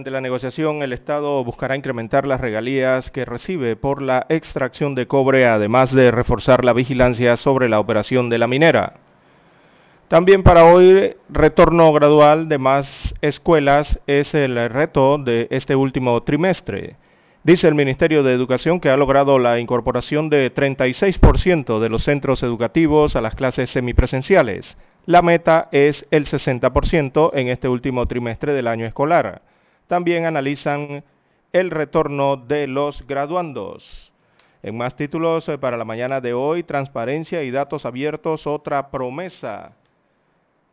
Durante la negociación, el Estado buscará incrementar las regalías que recibe por la extracción de cobre, además de reforzar la vigilancia sobre la operación de la minera. También para hoy, retorno gradual de más escuelas es el reto de este último trimestre. Dice el Ministerio de Educación que ha logrado la incorporación de 36% de los centros educativos a las clases semipresenciales. La meta es el 60% en este último trimestre del año escolar. También analizan el retorno de los graduandos. En más títulos eh, para la mañana de hoy, transparencia y datos abiertos, otra promesa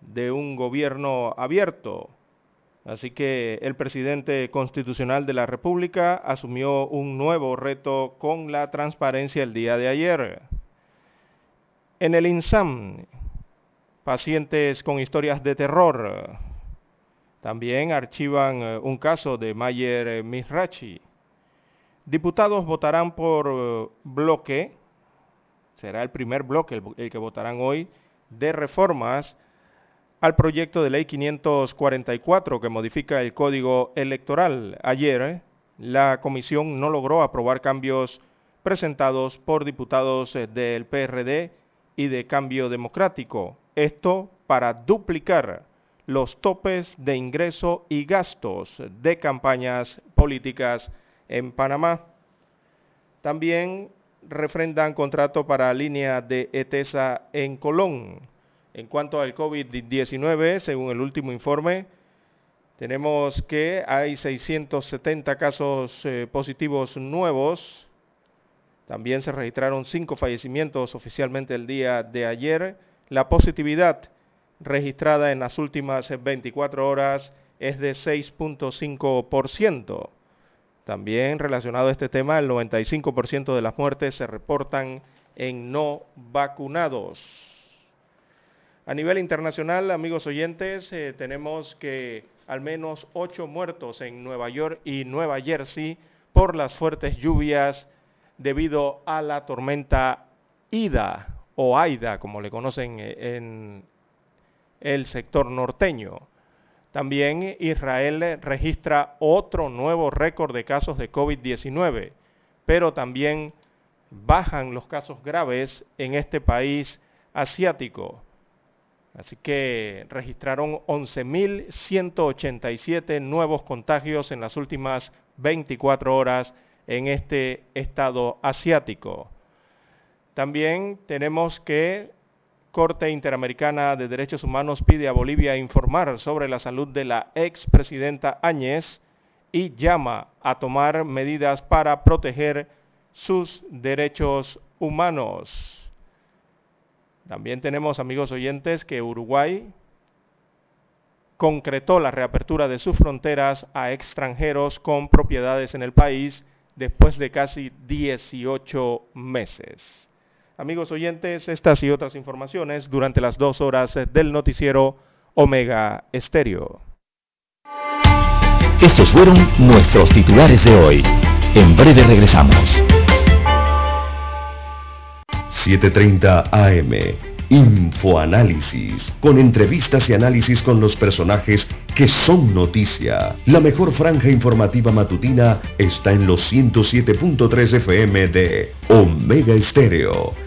de un gobierno abierto. Así que el presidente constitucional de la República asumió un nuevo reto con la transparencia el día de ayer. En el INSAM, pacientes con historias de terror también archivan eh, un caso de Mayer eh, Misrachi. Diputados votarán por eh, bloque, será el primer bloque el, que votarán hoy, de reformas al proyecto de ley 544 que modifica el código electoral. Ayer la comisión no logró aprobar cambios presentados por diputados del PRD y de Cambio Democrático. Esto para duplicar los topes de ingreso y gastos de campañas políticas en Panamá. También refrendan contrato para línea de ETESA en Colón. En cuanto al COVID-19, según el último informe, tenemos que hay 670 casos eh, positivos nuevos. También se registraron cinco fallecimientos oficialmente el día de ayer. La positividad registrada en las últimas 24 horas es de 6.5%. También relacionado a este tema, el 95% de las muertes se reportan en no vacunados. A nivel internacional, amigos oyentes, eh, tenemos que al menos 8 muertos en Nueva York y Nueva Jersey por las fuertes lluvias debido a la tormenta Ida o Aida, como le conocen eh, en el sector norteño. También Israel registra otro nuevo récord de casos de COVID-19, pero también bajan los casos graves en este país asiático. Así que registraron 11.187 nuevos contagios en las últimas 24 horas en este estado asiático. También tenemos que Corte Interamericana de Derechos Humanos pide a Bolivia informar sobre la salud de la expresidenta Áñez y llama a tomar medidas para proteger sus derechos humanos. También tenemos, amigos oyentes, que Uruguay concretó la reapertura de sus fronteras a extranjeros con propiedades en el país después de casi 18 meses. Amigos oyentes, estas y otras informaciones durante las dos horas del noticiero Omega Estéreo. Estos fueron nuestros titulares de hoy. En breve regresamos. 7.30 AM. Infoanálisis, con entrevistas y análisis con los personajes que son noticia. La mejor franja informativa matutina está en los 107.3 FM de Omega Estéreo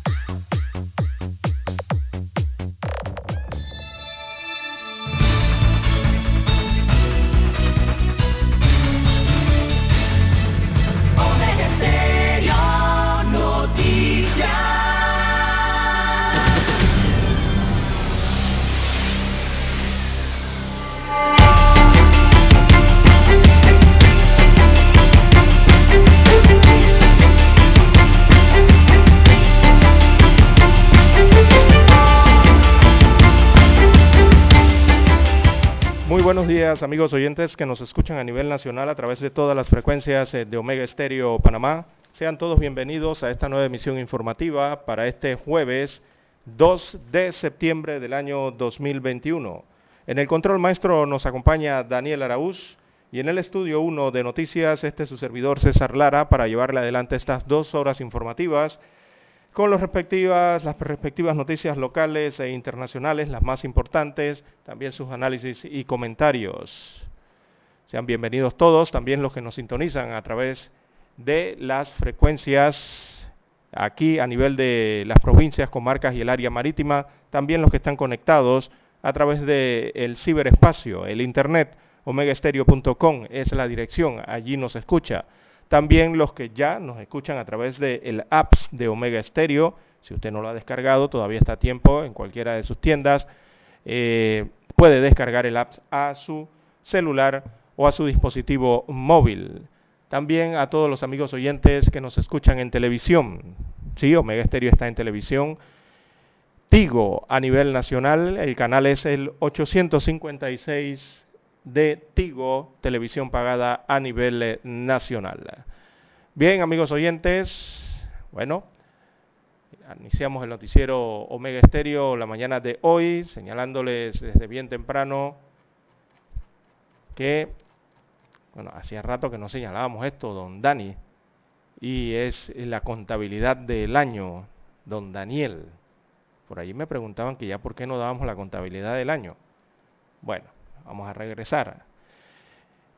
Buenos días amigos oyentes que nos escuchan a nivel nacional a través de todas las frecuencias eh, de Omega Estéreo Panamá. Sean todos bienvenidos a esta nueva emisión informativa para este jueves 2 de septiembre del año 2021. En el control maestro nos acompaña Daniel Araúz y en el estudio 1 de noticias este es su servidor César Lara para llevarle adelante estas dos horas informativas con las respectivas, las respectivas noticias locales e internacionales, las más importantes, también sus análisis y comentarios. Sean bienvenidos todos, también los que nos sintonizan a través de las frecuencias aquí a nivel de las provincias, comarcas y el área marítima, también los que están conectados a través del ciberespacio, el internet, omegaestereo.com es la dirección, allí nos escucha. También los que ya nos escuchan a través del el apps de Omega Stereo. Si usted no lo ha descargado, todavía está a tiempo en cualquiera de sus tiendas. Eh, puede descargar el app a su celular o a su dispositivo móvil. También a todos los amigos oyentes que nos escuchan en televisión. Sí, Omega Stereo está en televisión. Tigo a nivel nacional, el canal es el 856 de Tigo, televisión pagada a nivel eh, nacional. Bien, amigos oyentes, bueno, iniciamos el noticiero Omega Estéreo la mañana de hoy, señalándoles desde bien temprano que, bueno, hacía rato que no señalábamos esto, don Dani, y es la contabilidad del año, don Daniel. Por allí me preguntaban que ya por qué no dábamos la contabilidad del año. Bueno, Vamos a regresar.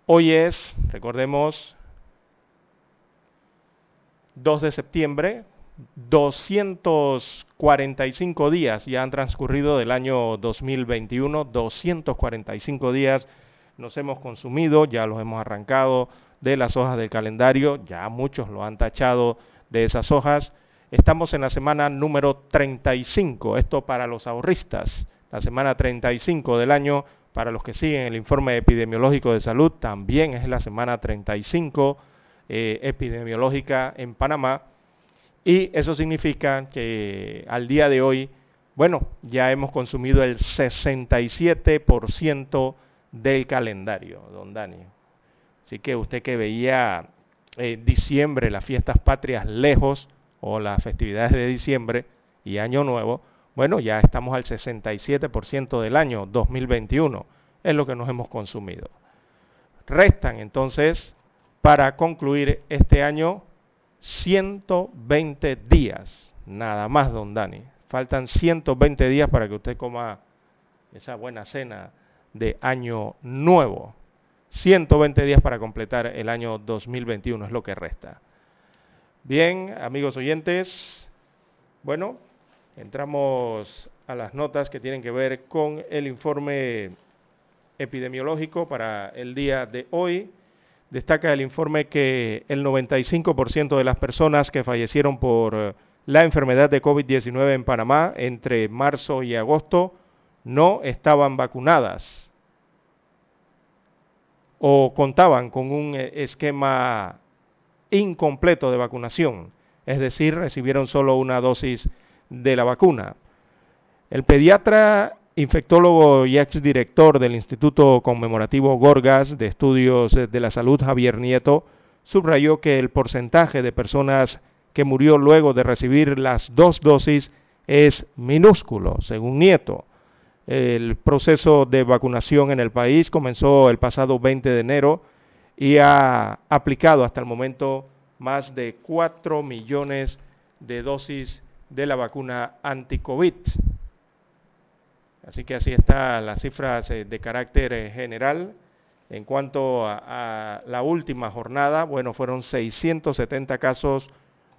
Hoy es, recordemos, 2 de septiembre, 245 días ya han transcurrido del año 2021, 245 días nos hemos consumido, ya los hemos arrancado de las hojas del calendario, ya muchos lo han tachado de esas hojas. Estamos en la semana número 35, esto para los ahorristas, la semana 35 del año para los que siguen el informe epidemiológico de salud, también es la semana 35 eh, epidemiológica en Panamá. Y eso significa que al día de hoy, bueno, ya hemos consumido el 67% del calendario, don Dani. Así que usted que veía eh, diciembre, las fiestas patrias lejos, o las festividades de diciembre y Año Nuevo, bueno, ya estamos al 67% del año 2021, es lo que nos hemos consumido. Restan entonces, para concluir este año, 120 días, nada más, don Dani. Faltan 120 días para que usted coma esa buena cena de año nuevo. 120 días para completar el año 2021 es lo que resta. Bien, amigos oyentes, bueno, Entramos a las notas que tienen que ver con el informe epidemiológico para el día de hoy. Destaca el informe que el 95% de las personas que fallecieron por la enfermedad de COVID-19 en Panamá entre marzo y agosto no estaban vacunadas o contaban con un esquema incompleto de vacunación, es decir, recibieron solo una dosis de la vacuna. El pediatra, infectólogo y exdirector del Instituto Conmemorativo Gorgas de Estudios de la Salud, Javier Nieto, subrayó que el porcentaje de personas que murió luego de recibir las dos dosis es minúsculo, según Nieto. El proceso de vacunación en el país comenzó el pasado 20 de enero y ha aplicado hasta el momento más de 4 millones de dosis de la vacuna anti-COVID. Así que así están las cifras eh, de carácter general. En cuanto a, la última jornada, bueno, fueron 670 casos,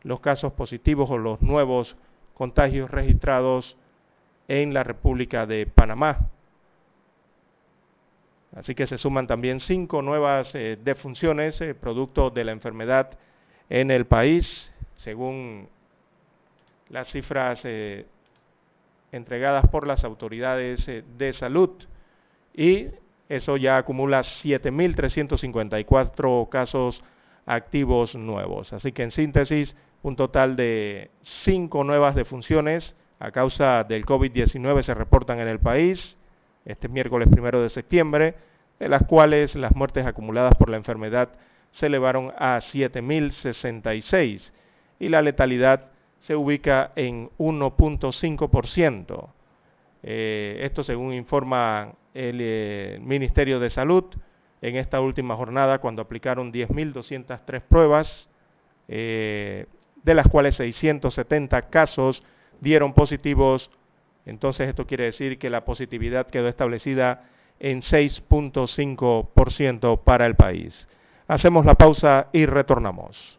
los casos positivos o los nuevos contagios registrados en la República de Panamá. Así que se suman también cinco nuevas eh, defunciones eh, producto de la enfermedad en el país, según las cifras eh, entregadas por las autoridades eh, de salud. Y eso ya acumula 7.354 casos activos nuevos. Así que en síntesis, un total de cinco nuevas defunciones a causa del COVID-19 se reportan en el país este miércoles primero de septiembre, de las cuales las muertes acumuladas por la enfermedad se elevaron a 7.066 y la letalidad se ubica en 1.5%. Eh, esto según informa el eh, Ministerio de Salud en esta última jornada cuando aplicaron 10.203 pruebas, eh, de las cuales 670 casos dieron positivos entonces esto quiere decir que la positividad quedó establecida en 6.5% para el país. Hacemos la pausa y retornamos.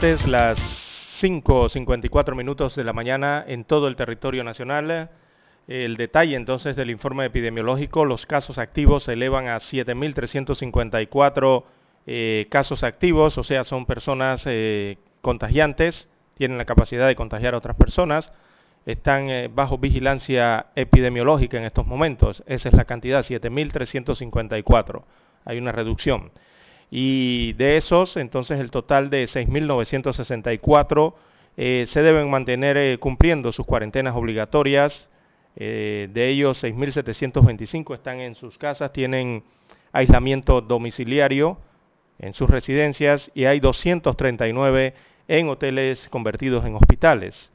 Las 5.54 minutos de la mañana en todo el territorio nacional. El detalle entonces del informe epidemiológico, los casos activos se elevan a 7.354 eh, casos activos, o sea, son personas eh, contagiantes, tienen la capacidad de contagiar a otras personas, están eh, bajo vigilancia epidemiológica en estos momentos. Esa es la cantidad, 7.354. Hay una reducción. Y de esos, entonces el total de 6.964 eh, se deben mantener eh, cumpliendo sus cuarentenas obligatorias. Eh, de ellos, 6.725 están en sus casas, tienen aislamiento domiciliario en sus residencias y hay 239 en hoteles convertidos en hospitales.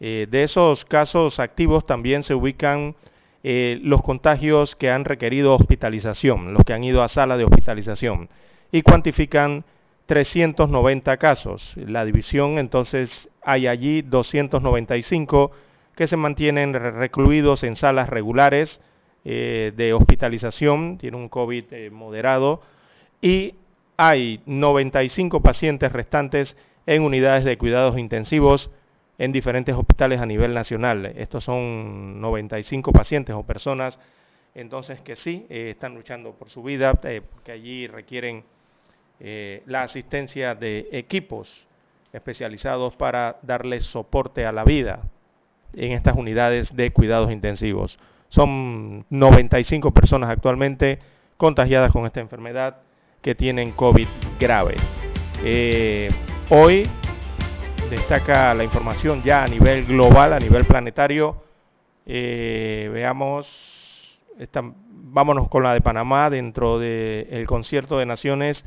de esos casos activos también se ubican los contagios que han requerido hospitalización, los que han ido a sala de hospitalización y cuantifican 390 casos. La división entonces hay allí 295 que se mantienen recluidos en salas regulares eh, de hospitalización, tiene un COVID eh, moderado, y hay 95 pacientes restantes en unidades de cuidados intensivos en diferentes hospitales a nivel nacional. Estos son 95 pacientes o personas, entonces que sí, eh, están luchando por su vida, porque allí requieren eh, la asistencia de equipos especializados para darle soporte a la vida en estas unidades de cuidados intensivos. Son 95 personas actualmente contagiadas con esta enfermedad que tienen COVID grave. hoy destaca la información ya a nivel global, a nivel planetario. Eh, veamos, vámonos con la de Panamá dentro del concierto de naciones.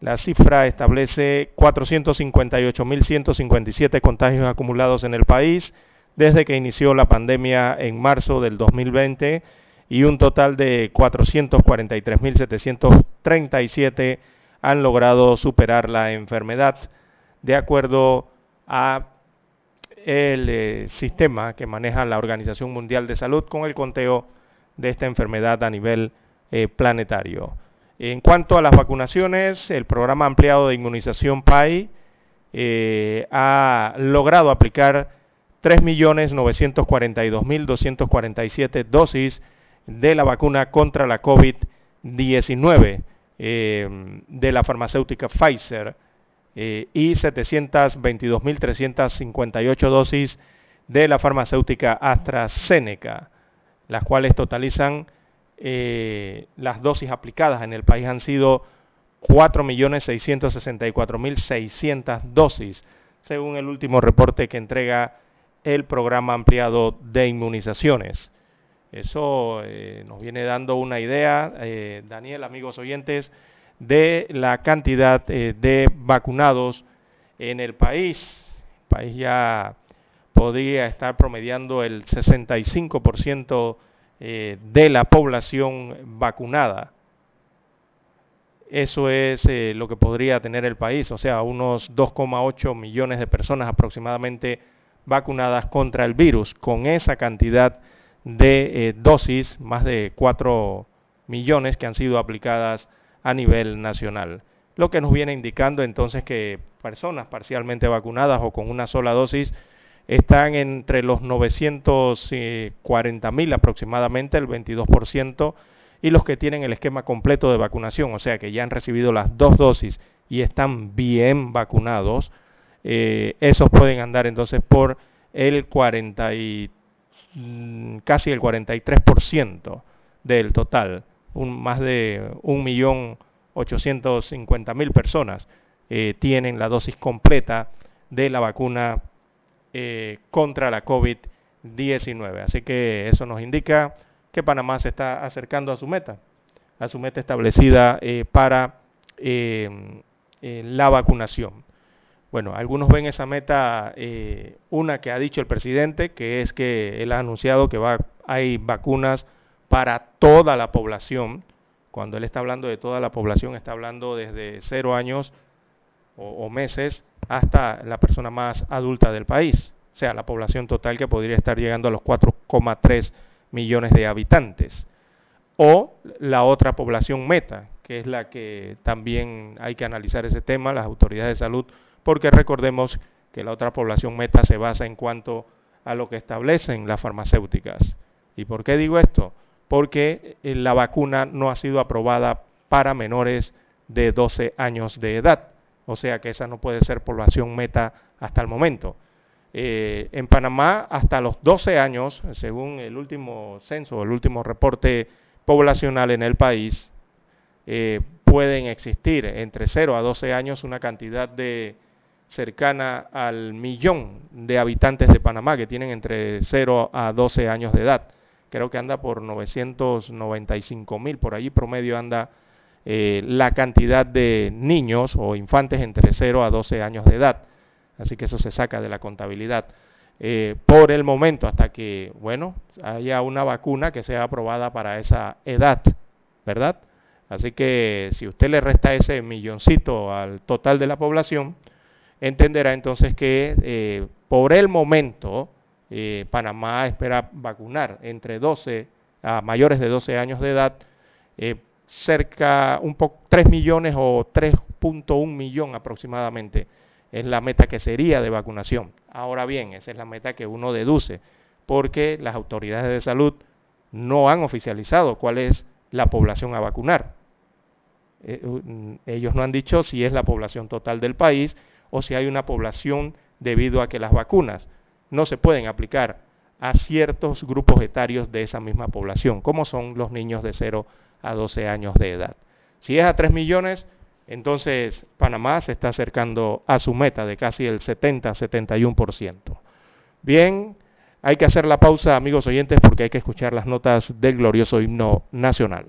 La cifra establece 458.157 contagios acumulados en el país desde que inició la pandemia en marzo del 2020 y un total de 443.737 han logrado superar la enfermedad, de acuerdo a el eh, sistema que maneja la Organización Mundial de Salud con el conteo de esta enfermedad a nivel eh, planetario. En cuanto a las vacunaciones, el programa ampliado de inmunización PAI eh, ha logrado aplicar 3.942.247 dosis de la vacuna contra la COVID-19 de la farmacéutica Pfizer eh, y 722.358 dosis de la farmacéutica AstraZeneca, las cuales totalizan eh, las dosis aplicadas en el país han sido 4.664.600 dosis, según el último reporte que entrega el programa ampliado de inmunizaciones. Eso eh, nos viene dando una idea, Daniel, amigos oyentes, de la cantidad eh, de vacunados en el país. El país ya podría estar promediando el 65% eh, de la población vacunada. Eso es eh, lo que podría tener el país, o sea, unos 2,8 millones de personas aproximadamente vacunadas contra el virus. Con esa cantidad de dosis, más de 4 millones que han sido aplicadas a nivel nacional. Lo que nos viene indicando entonces que personas parcialmente vacunadas o con una sola dosis están entre los 940 mil aproximadamente, el 22%, y los que tienen el esquema completo de vacunación, o sea que ya han recibido las dos dosis y están bien vacunados, eh, esos pueden andar entonces por el 40 y, mm, casi el 43% del total más de 1.850.000 personas eh, tienen la dosis completa de la vacuna eh, contra la COVID-19. Así que eso nos indica que Panamá se está acercando a su meta, a su meta establecida eh, para la vacunación. Bueno, algunos ven esa meta, una que ha dicho el presidente, que es que él ha anunciado que va, hay vacunas para toda la población. Cuando él está hablando de toda la población, está hablando desde cero años o, meses hasta la persona más adulta del país, o sea, la población total que podría estar llegando a los 4,3 millones de habitantes. O la otra población meta, que es la que también hay que analizar ese tema, las autoridades de salud, porque recordemos que la otra población meta se basa en cuanto a lo que establecen las farmacéuticas. ¿Y por qué digo esto? porque eh, la vacuna no ha sido aprobada para menores de 12 años de edad. O sea que esa no puede ser población meta hasta el momento. Eh, en Panamá, hasta los 12 años, según el último censo, el último reporte poblacional en el país, eh, pueden existir entre 0 a 12 años una cantidad de cercana al millón de habitantes de Panamá que tienen entre 0 a 12 años de edad creo que anda por 995 mil, por allí promedio anda eh, la cantidad de niños o infantes entre 0 a 12 años de edad. Así que eso se saca de la contabilidad. Eh, por el momento, hasta que, bueno, haya una vacuna que sea aprobada para esa edad, ¿verdad? Así que si usted le resta ese milloncito al total de la población, entenderá entonces que eh, por el momento Panamá espera vacunar entre 12 a mayores de 12 años de edad, cerca un poco 3 millones o 3.1 millón aproximadamente es la meta que sería de vacunación. Ahora bien, esa es la meta que uno deduce, porque las autoridades de salud no han oficializado cuál es la población a vacunar. Eh, mm, ellos no han dicho si es la población total del país o si hay una población debido a que las vacunas no se pueden aplicar a ciertos grupos etarios de esa misma población, como son los niños de 0 a 12 años de edad. Si es a 3 millones, entonces Panamá se está acercando a su meta de casi el 70-71%. Bien, hay que hacer la pausa, amigos oyentes, porque hay que escuchar las notas del glorioso himno nacional.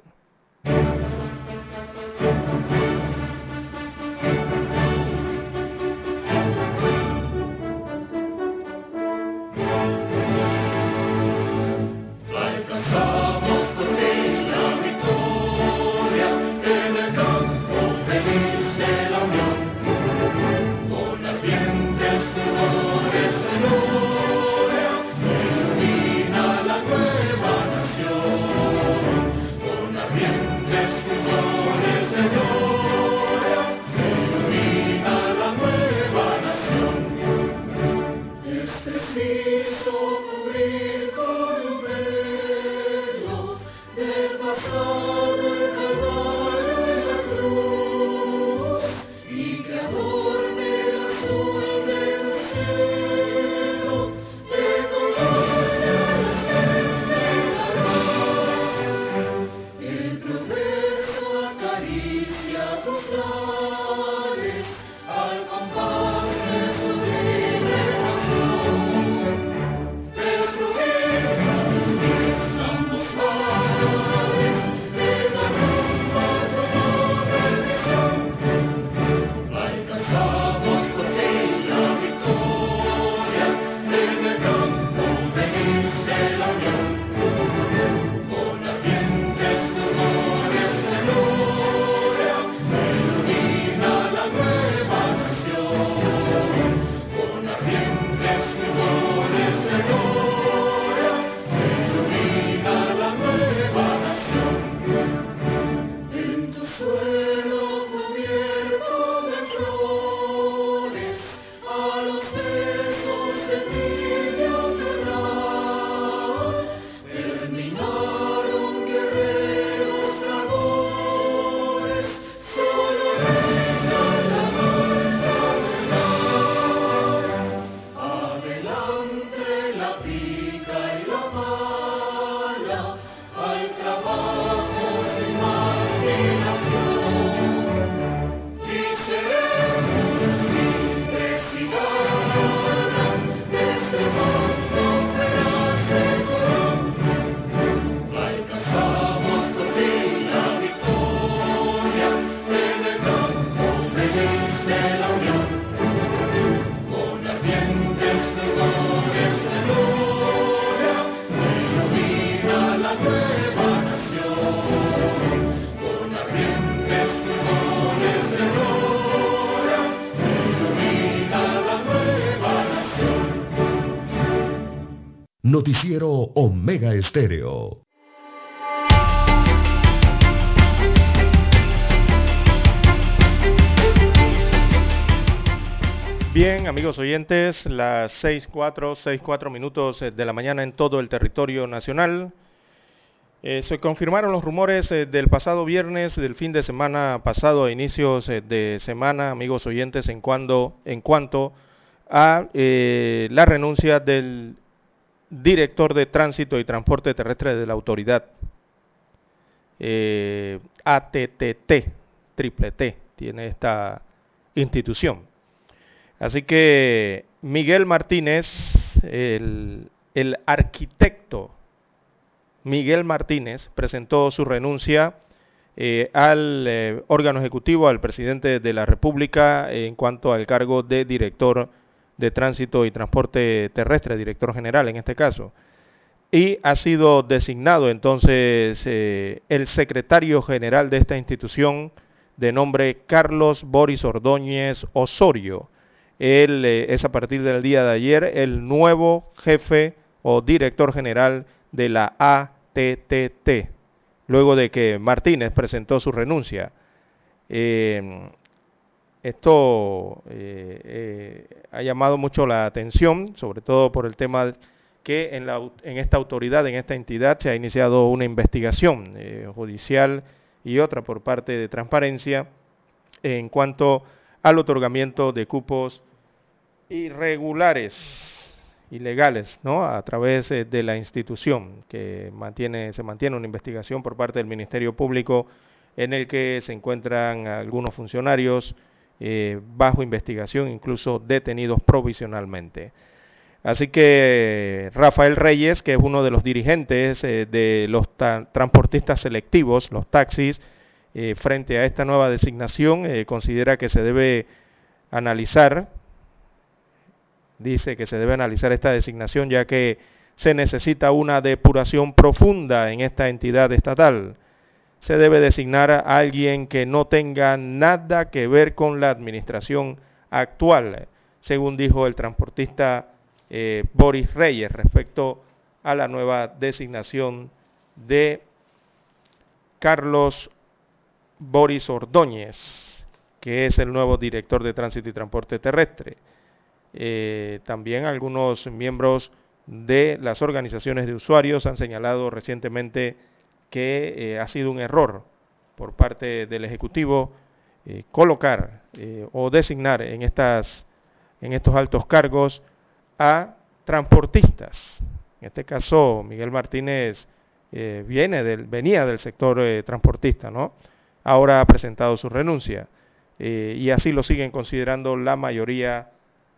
Noticiero Omega Estéreo. Bien, amigos oyentes, las 6.4, 6.4 minutos eh, de la mañana en todo el territorio nacional. Eh, se confirmaron los rumores eh, del pasado viernes, del fin de semana pasado, a inicios de semana, amigos oyentes, en, cuando, en cuanto a la renuncia del director de tránsito y transporte terrestre de la autoridad eh, ATTT, triple T, tiene esta institución. Así que Miguel Martínez, el, arquitecto Miguel Martínez, presentó su renuncia eh, al eh, órgano ejecutivo, al presidente de la República, en cuanto al cargo de director de Tránsito y Transporte Terrestre, director general en este caso. Y ha sido designado entonces eh, el secretario general de esta institución de nombre Carlos Boris Ordóñez Osorio. Él eh, es a partir del día de ayer el nuevo jefe o director general de la ATTT, luego de que Martínez presentó su renuncia. Eh, Esto ha llamado mucho la atención, sobre todo por el tema que en, la, en esta autoridad, en esta entidad, se ha iniciado una investigación judicial y otra por parte de transparencia en cuanto al otorgamiento de cupos irregulares, ilegales, ¿no? A través eh, de la institución que mantiene, se mantiene una investigación por parte del Ministerio Público en el que se encuentran algunos funcionarios eh, bajo investigación, incluso detenidos provisionalmente. Así que Rafael Reyes, que es uno de los dirigentes eh, de los transportistas selectivos, los taxis, eh, frente a esta nueva designación, eh, considera que se debe analizar, dice que se debe analizar esta designación ya que se necesita una depuración profunda en esta entidad estatal. Se debe designar a alguien que no tenga nada que ver con la administración actual, según dijo el transportista eh, Boris Reyes respecto a la nueva designación de Carlos Boris Ordóñez, que es el nuevo director de tránsito y transporte terrestre. Eh, también algunos miembros de las organizaciones de usuarios han señalado recientemente que eh, ha sido un error por parte del Ejecutivo eh, colocar o designar en, estas, en estos altos cargos a transportistas. En este caso, Miguel Martínez viene del, venía del sector transportista, ¿no? ahora ha presentado su renuncia. Eh, y así lo siguen considerando la mayoría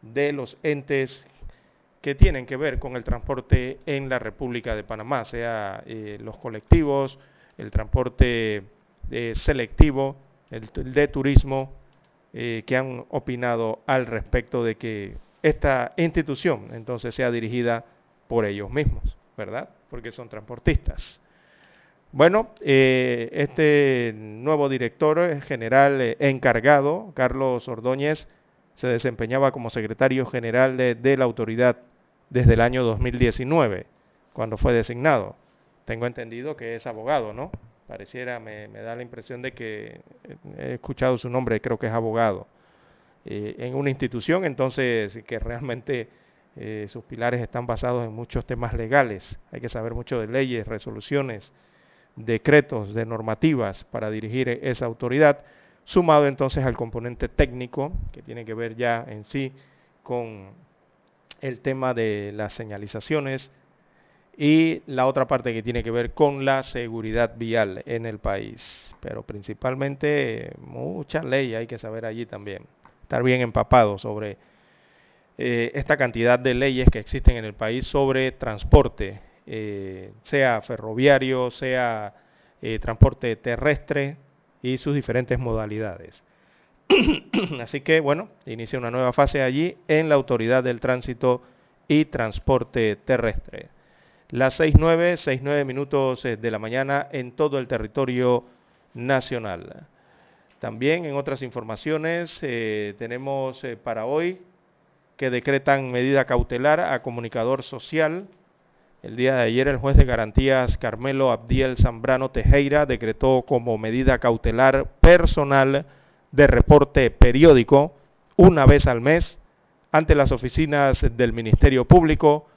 de los entes que tienen que ver con el transporte en la República de Panamá, sea eh, los colectivos, el transporte eh, selectivo, el, de turismo, que han opinado al respecto de que esta institución entonces sea dirigida por ellos mismos, ¿verdad? Porque son transportistas. Bueno, eh, este nuevo director general eh, encargado, Carlos Ordóñez, se desempeñaba como secretario general de, la autoridad desde el año 2019, cuando fue designado. Tengo entendido que es abogado, ¿no? Pareciera, me, da la impresión de que he escuchado su nombre, creo que es abogado. Eh, en una institución, entonces, que realmente sus pilares están basados en muchos temas legales. Hay que saber mucho de leyes, resoluciones decretos de normativas para dirigir esa autoridad, sumado entonces al componente técnico que tiene que ver ya en sí con el tema de las señalizaciones y la otra parte que tiene que ver con la seguridad vial en el país. Pero principalmente mucha ley hay que saber allí también, estar bien empapado sobre eh, esta cantidad de leyes que existen en el país sobre transporte eh, sea ferroviario, sea eh, transporte terrestre y sus diferentes modalidades. Así que bueno, inicia una nueva fase allí en la Autoridad del Tránsito y Transporte Terrestre. Las 6.9, 6.9 minutos eh, de la mañana en todo el territorio nacional. También en otras informaciones tenemos para hoy que decretan medida cautelar a comunicador social el día de ayer el juez de garantías Carmelo Abdiel Zambrano Tejera decretó como medida cautelar personal de reporte periódico una vez al mes ante las oficinas del Ministerio Público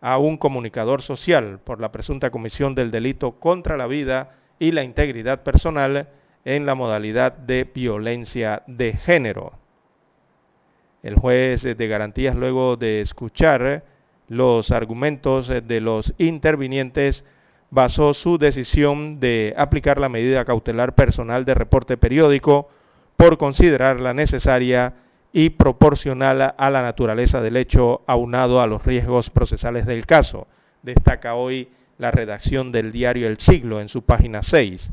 a un comunicador social por la presunta comisión del delito contra la vida y la integridad personal en la modalidad de violencia de género. El juez de garantías, luego de escuchar los argumentos de los intervinientes, basó su decisión de aplicar la medida cautelar personal de reporte periódico por considerarla necesaria y proporcional a la naturaleza del hecho aunado a los riesgos procesales del caso. Destaca hoy la redacción del diario El Siglo en su página 6.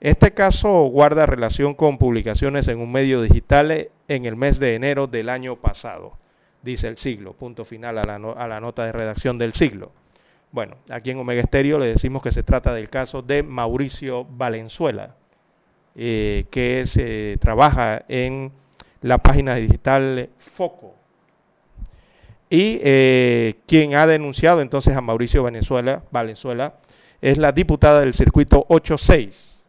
Este caso guarda relación con publicaciones en un medio digital en el mes de enero del año pasado dice el siglo, punto final a la, nota de redacción del siglo. Bueno, aquí en Omega Estéreo le decimos que se trata del caso de Mauricio Valenzuela, eh, que se trabaja en la página digital Foco. Y eh, quien ha denunciado entonces a Mauricio Valenzuela es la diputada del circuito 86,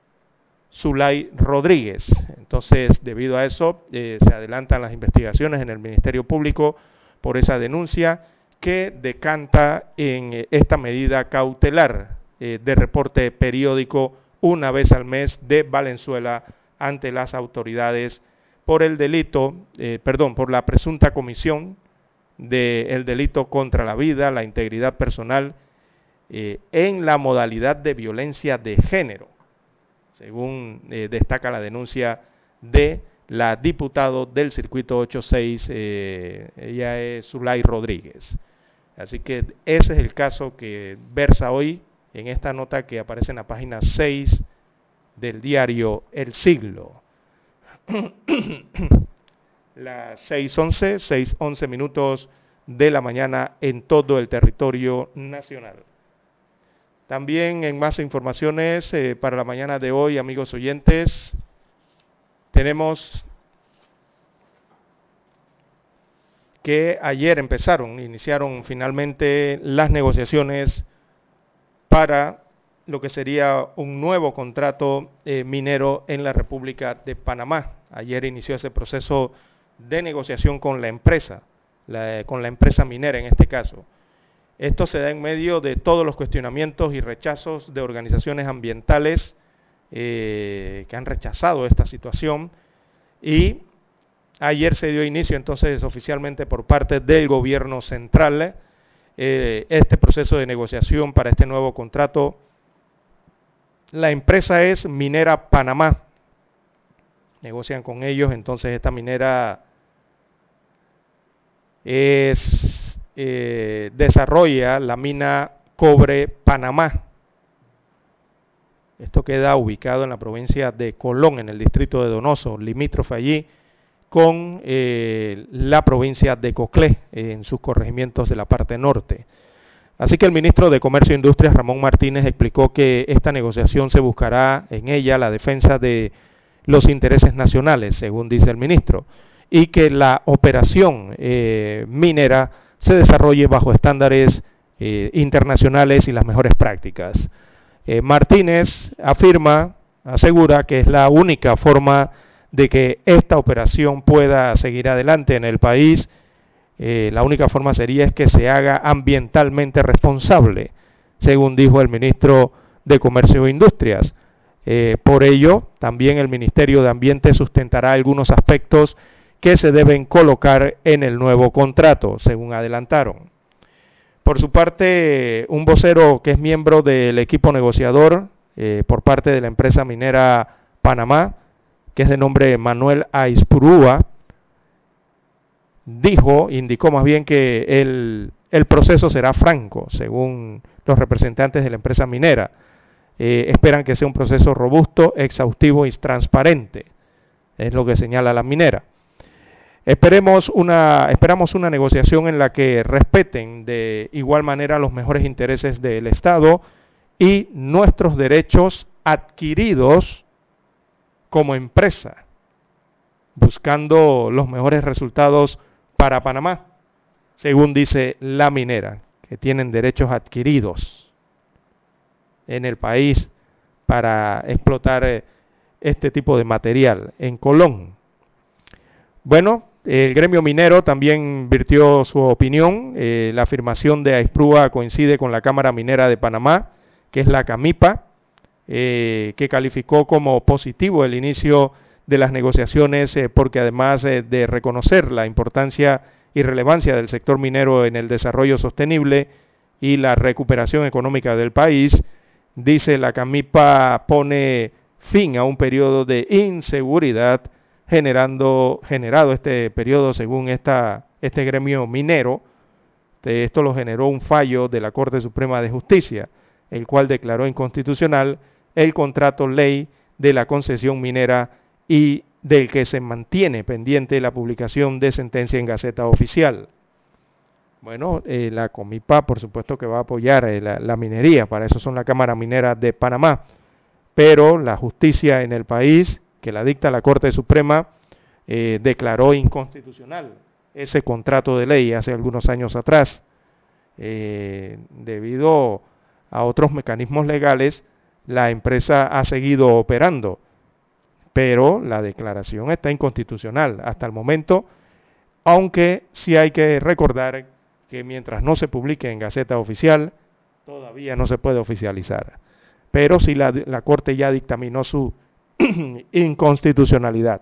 Zulay Rodríguez. Entonces, debido a eso, se adelantan las investigaciones en el Ministerio Público por esa denuncia que decanta en esta medida cautelar de reporte periódico una vez al mes de Valenzuela ante las autoridades por el delito, eh, perdón, por la presunta comisión del delito contra la vida, la integridad personal, eh, en la modalidad de violencia de género, según eh, destaca la denuncia de la diputado del circuito 86, ella es Zulay Rodríguez. Así que ese es el caso que versa hoy en esta nota que aparece en la página 6 del diario El Siglo. Las 6.11, 6.11 minutos de la mañana en todo el territorio nacional. También en más informaciones eh, para la mañana de hoy, amigos oyentes, tenemos que ayer empezaron, iniciaron finalmente las negociaciones para lo que sería un nuevo contrato eh, minero en la República de Panamá. Ayer inició ese proceso de negociación con la empresa, con la empresa minera en este caso. Esto se da en medio de todos los cuestionamientos y rechazos de organizaciones ambientales eh, que han rechazado esta situación y ayer se dio inicio entonces oficialmente por parte del gobierno central eh, este proceso de negociación para este nuevo contrato. La empresa es Minera Panamá. Negocian con ellos, entonces esta minera es, eh, desarrolla la mina Cobre Panamá. Esto queda ubicado en la provincia de Colón, en el distrito de Donoso, limítrofe allí con eh, la provincia de Coclé en sus corregimientos de la parte norte. Así que el ministro de Comercio e Industria, Ramón Martínez, explicó que esta negociación se buscará en ella la defensa de los intereses nacionales, según dice el ministro, y que la operación eh, minera se desarrolle bajo estándares eh, internacionales y las mejores prácticas. Martínez afirma, asegura que es la única forma de que esta operación pueda seguir adelante en el país, eh, la única forma sería es que se haga ambientalmente responsable, según dijo el ministro de Comercio e Industrias. Eh, por ello, también el Ministerio de Ambiente sustentará algunos aspectos que se deben colocar en el nuevo contrato, según adelantaron. Por su parte, un vocero que es miembro del equipo negociador eh, por parte de la empresa minera Panamá, que es de nombre Manuel Aispurúa, dijo, indicó más bien que el, proceso será franco, según los representantes de la empresa minera. Eh, esperan que sea un proceso robusto, exhaustivo y transparente, es lo que señala la minera. Esperemos una, esperamos una negociación en la que respeten de igual manera los mejores intereses del Estado y nuestros derechos adquiridos como empresa, buscando los mejores resultados para Panamá, según dice la minera, que tienen derechos adquiridos en el país para explotar eh, este tipo de material en Colón. Bueno, el gremio minero también virtió su opinión. Eh, la afirmación de Aisprúa coincide con la Cámara Minera de Panamá, que es la CAMIPA, eh, que calificó como positivo el inicio de las negociaciones eh, porque además eh, de reconocer la importancia y relevancia del sector minero en el desarrollo sostenible y la recuperación económica del país, dice la CAMIPA pone fin a un periodo de inseguridad generando, generado este periodo según esta, este gremio minero. Esto lo generó un fallo de la Corte Suprema de Justicia, el cual declaró inconstitucional el contrato ley de la concesión minera y del que se mantiene pendiente la publicación de sentencia en Gaceta Oficial. Bueno, eh, la Comipa por supuesto que va a apoyar eh, la, minería, para eso son la Cámara Minera de Panamá, pero la justicia en el país, que la dicta la Corte Suprema, eh, declaró inconstitucional ese contrato de ley hace algunos años atrás, debido a otros mecanismos legales la empresa ha seguido operando pero la declaración está inconstitucional hasta el momento, aunque sí hay que recordar que mientras no se publique en Gaceta Oficial, todavía no se puede oficializar. Pero si la, la Corte ya dictaminó su inconstitucionalidad.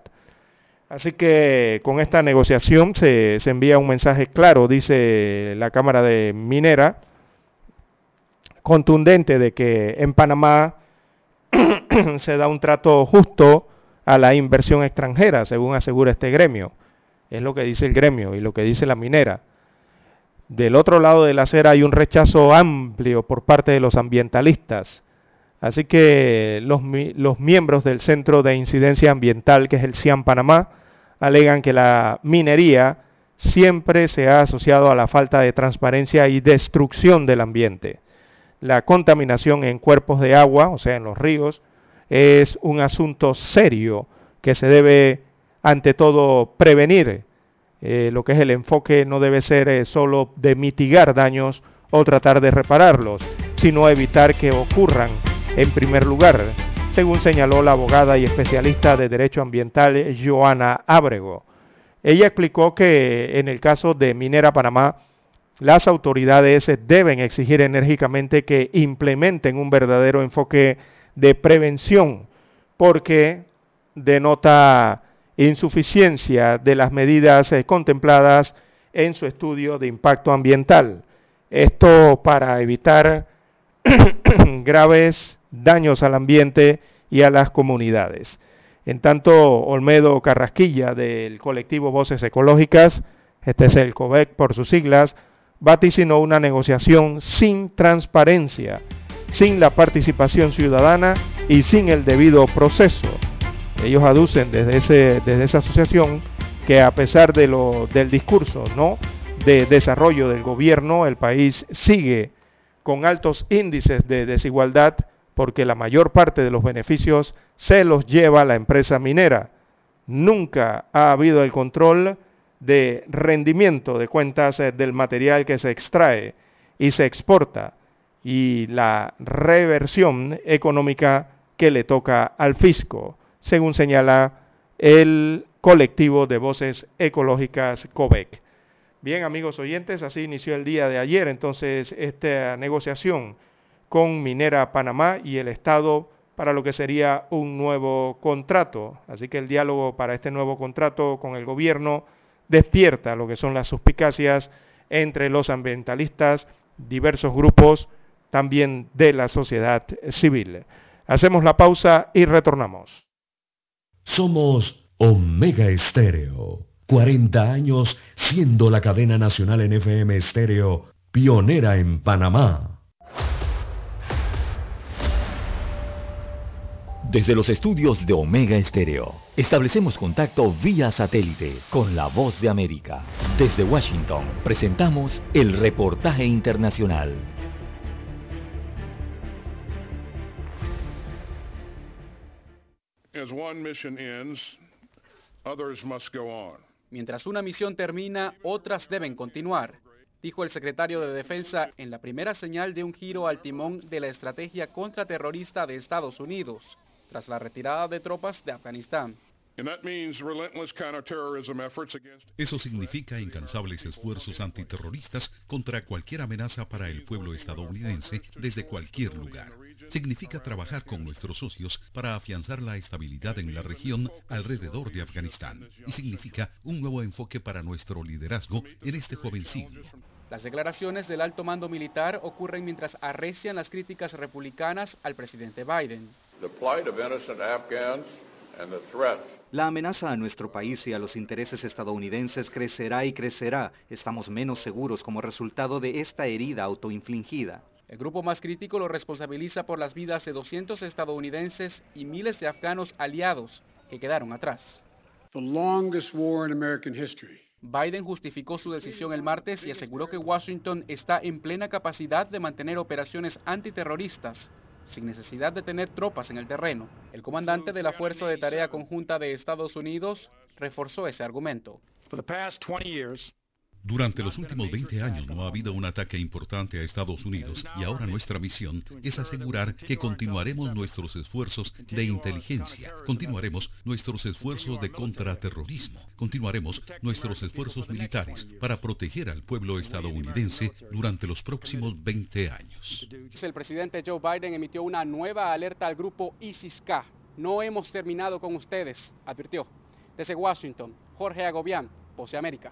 Así que con esta negociación se, envía un mensaje claro, dice la Cámara de Minera, contundente de que en Panamá se da un trato justo a la inversión extranjera, según asegura este gremio. Es lo que dice el gremio y lo que dice la minera. Del otro lado de la acera hay un rechazo amplio por parte de los ambientalistas. Así que los, los miembros del Centro de Incidencia Ambiental, que es el CIAM Panamá, alegan que la minería siempre se ha asociado a la falta de transparencia y destrucción del ambiente. La contaminación en cuerpos de agua, o sea, en los ríos, es un asunto serio que se debe, ante todo, prevenir. Eh, lo que es el enfoque no debe ser eh, solo de mitigar daños o tratar de repararlos, sino evitar que ocurran en primer lugar según señaló la abogada y especialista de derecho ambiental Joana Ábrego. Ella explicó que en el caso de Minera Panamá, las autoridades deben exigir enérgicamente que implementen un verdadero enfoque de prevención, porque denota insuficiencia de las medidas eh, contempladas en su estudio de impacto ambiental. Esto para evitar graves daños al ambiente y a las comunidades. En tanto, Olmedo Carrasquilla del colectivo Voces Ecológicas, este es el COVEC por sus siglas, vaticinó una negociación sin transparencia, sin la participación ciudadana y sin el debido proceso. Ellos aducen desde, esa asociación que a pesar de lo, del discurso de desarrollo del gobierno, el país sigue con altos índices de desigualdad porque la mayor parte de los beneficios se los lleva la empresa minera. Nunca ha habido el control de rendimiento de cuentas eh, del material que se extrae y se exporta y la reversión económica que le toca al fisco, según señala el colectivo de voces ecológicas COVEC. Bien, amigos oyentes, así inició el día de ayer entonces esta negociación con Minera Panamá y el Estado para lo que sería un nuevo contrato. Así que el diálogo para este nuevo contrato con el gobierno despierta lo que son las suspicacias entre los ambientalistas, diversos grupos también de la sociedad civil. Hacemos la pausa y retornamos. Somos Omega Estéreo. 40 años siendo la cadena nacional en FM Estéreo, pionera en Panamá. Desde los estudios de Omega Estéreo, establecemos contacto vía satélite con la voz de América. Desde Washington, presentamos el reportaje internacional. Mientras una misión termina, otras deben continuar, dijo el secretario de Defensa en la primera señal de un giro al timón de la estrategia contraterrorista de Estados Unidos tras la retirada de tropas de Afganistán. Eso significa incansables esfuerzos antiterroristas contra cualquier amenaza para el pueblo estadounidense desde cualquier lugar. Significa trabajar con nuestros socios para afianzar la estabilidad en la región alrededor de Afganistán. Y significa un nuevo enfoque para nuestro liderazgo en este joven siglo. Las declaraciones del alto mando militar ocurren mientras arrecian las críticas republicanas al presidente Biden. La amenaza a nuestro país y a los intereses estadounidenses crecerá y crecerá. Estamos menos seguros como resultado de esta herida autoinfligida. El grupo más crítico lo responsabiliza por las vidas de 200 estadounidenses y miles de afganos aliados que quedaron atrás. Biden justificó su decisión el martes y aseguró que Washington está en plena capacidad de mantener operaciones antiterroristas sin necesidad de tener tropas en el terreno. El comandante de la Fuerza de Tarea Conjunta de Estados Unidos reforzó ese argumento. Durante los últimos 20 años no ha habido un ataque importante a Estados Unidos y ahora nuestra misión es asegurar que continuaremos nuestros esfuerzos de inteligencia, continuaremos nuestros esfuerzos de contraterrorismo, continuaremos nuestros esfuerzos militares para proteger al pueblo estadounidense durante los próximos 20 años. El presidente Joe Biden emitió una nueva alerta al grupo ISIS-K. No hemos terminado con ustedes, advirtió. Desde Washington, Jorge Agobián, Voce América.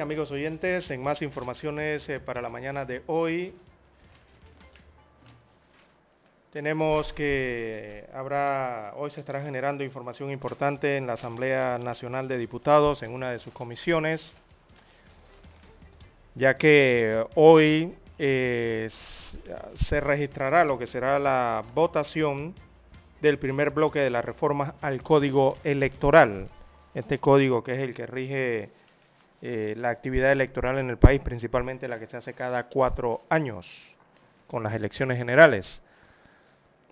Amigos oyentes, en más informaciones eh, para la mañana de hoy, tenemos que habrá, hoy se estará generando información importante en la Asamblea Nacional de Diputados, en una de sus comisiones, ya que hoy eh, se registrará lo que será la votación del primer bloque de las reformas al Código Electoral. Este código que es el que rige eh, la actividad electoral en el país, principalmente la que se hace cada cuatro años con las elecciones generales.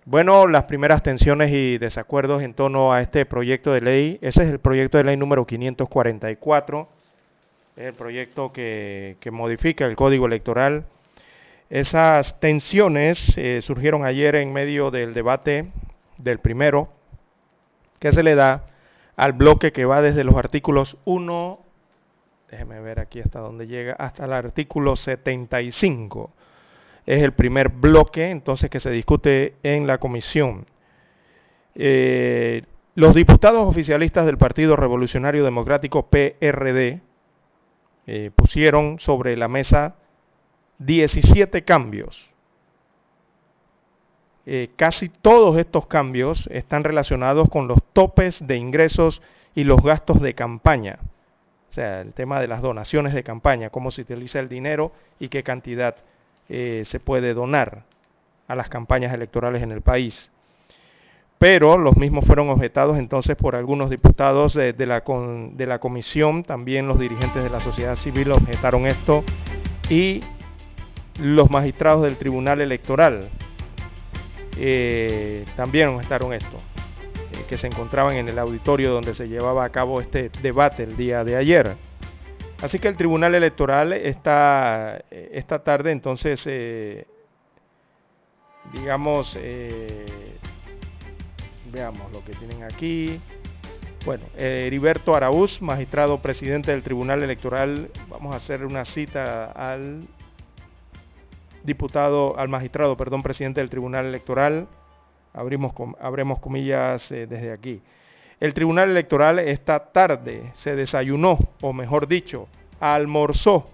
Bueno, las primeras tensiones y desacuerdos en torno a este proyecto de ley, ese es el proyecto de ley número 544, el proyecto que, modifica el código electoral. Esas tensiones eh, surgieron ayer en medio del debate del primero, que se le da al bloque que va desde los artículos 1 déjeme ver aquí hasta donde llega, hasta el artículo 75. Es el primer bloque entonces que se discute en la comisión. Eh, los diputados oficialistas del Partido Revolucionario Democrático PRD eh, pusieron sobre la mesa 17 cambios. Eh, casi todos estos cambios están relacionados con los topes de ingresos y los gastos de campaña. O sea, el tema de las donaciones de campaña, cómo se utiliza el dinero y qué cantidad eh, se puede donar a las campañas electorales en el país. Pero los mismos fueron objetados entonces por algunos diputados de, la, comisión, también los dirigentes de la sociedad civil objetaron esto y los magistrados del Tribunal Electoral eh, también objetaron esto que se encontraban en el auditorio donde se llevaba a cabo este debate el día de ayer. Así que el Tribunal Electoral está esta tarde entonces, eh, digamos, eh, veamos lo que tienen aquí. Bueno, Heriberto Araúz, magistrado presidente del Tribunal Electoral, vamos a hacer una cita al diputado, al magistrado, perdón, presidente del Tribunal Electoral, abrimos, abremos comillas eh, desde aquí. El Tribunal Electoral esta tarde se desayunó, o mejor dicho, almorzó